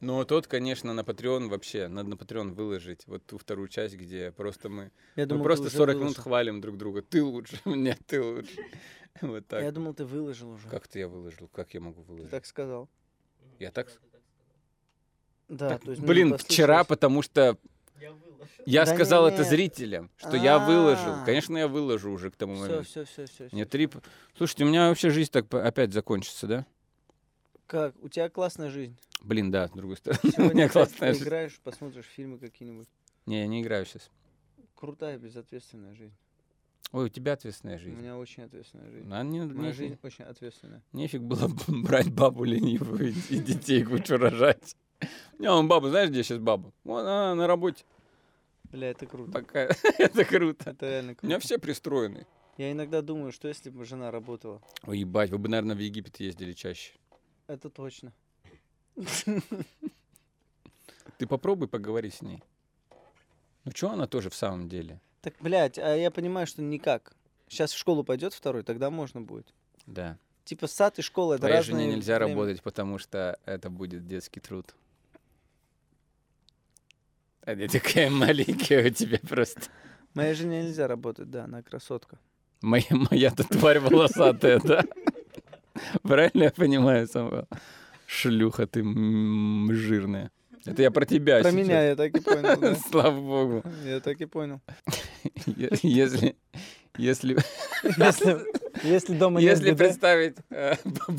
Но тот, конечно, на Patreon вообще, надо на Patreon выложить вот ту вторую часть, где просто мы,
Я
мы
думал, ты
просто
уже
40 минут
выложил.
хвалим друг друга. Ты лучше, нет, ты лучше. Вот так.
Я думал, ты выложил уже.
Как-то я выложил, как я могу
Ты
выложить?
так сказал.
Я так...
да, ты так
то есть, ну,
Блин, вчера, потому что
Я выложил.
я
Да
сказал
не,
это зрителям, что я выложил.
А.
Конечно, я выложу уже к тому
Все,
моменту.
все, все, все.
Мне три... Слушайте, у меня вообще жизнь так опять закончится, да?
Как? У тебя классная жизнь.
Блин, да, с другой стороны. У
Сегодня
меня
опять
классная жизнь.
поиграешь, посмотришь фильмы какие-нибудь.
Не, я не играю сейчас.
Крутая, безответственная жизнь.
Ой, у тебя ответственная
У
жизнь.
меня очень ответственная жизнь.
А не,
Моя
нефиг,
жизнь очень ответственная.
нефиг было брать бабу ленивую и и детей кучу рожать. Не, он баба, знаешь, где сейчас баба? Вон она на работе.
Бля, это круто.
Пока. Это круто.
Это реально
У
круто.
меня все пристроены.
Я иногда думаю, что если бы жена работала.
Ой, ебать, вы бы, наверное, в Египет ездили чаще.
Это точно.
Ты попробуй поговори с ней. Ну, что она тоже в самом деле?
Так, блядь, а я понимаю, что никак. Сейчас в школу пойдет второй, тогда можно будет.
Да.
Типа сад и школа это
Твоей
разные
жене нельзя
время.
работать, потому что это будет детский труд. Они такая маленькая у тебя просто.
Моей жене нельзя работать, да, она красотка.
Моя, моя-то тварь волосатая, да? Правильно я понимаю, Самвел? Шлюха ты жирная. Это я про тебя
Про
сейчас.
меня я так и понял, да.
Слава богу.
Я так и понял.
Если, если,
Если, если дома нет
если
ДД,
представить э,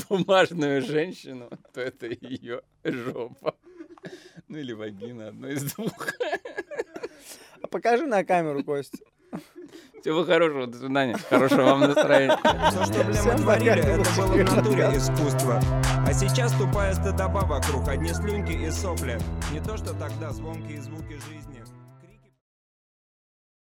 бумажную женщину, то это ее жопа. Ну или вагина, одно из двух.
А покажи на камеру, Кость.
Всего хорошего, до свидания. Хорошего вам настроения.
Все, что бля, мы творили, это было в натуре искусство. А сейчас тупая стыдоба вокруг, одни слюнки и сопли. Не то, что тогда звонкие звуки жизни.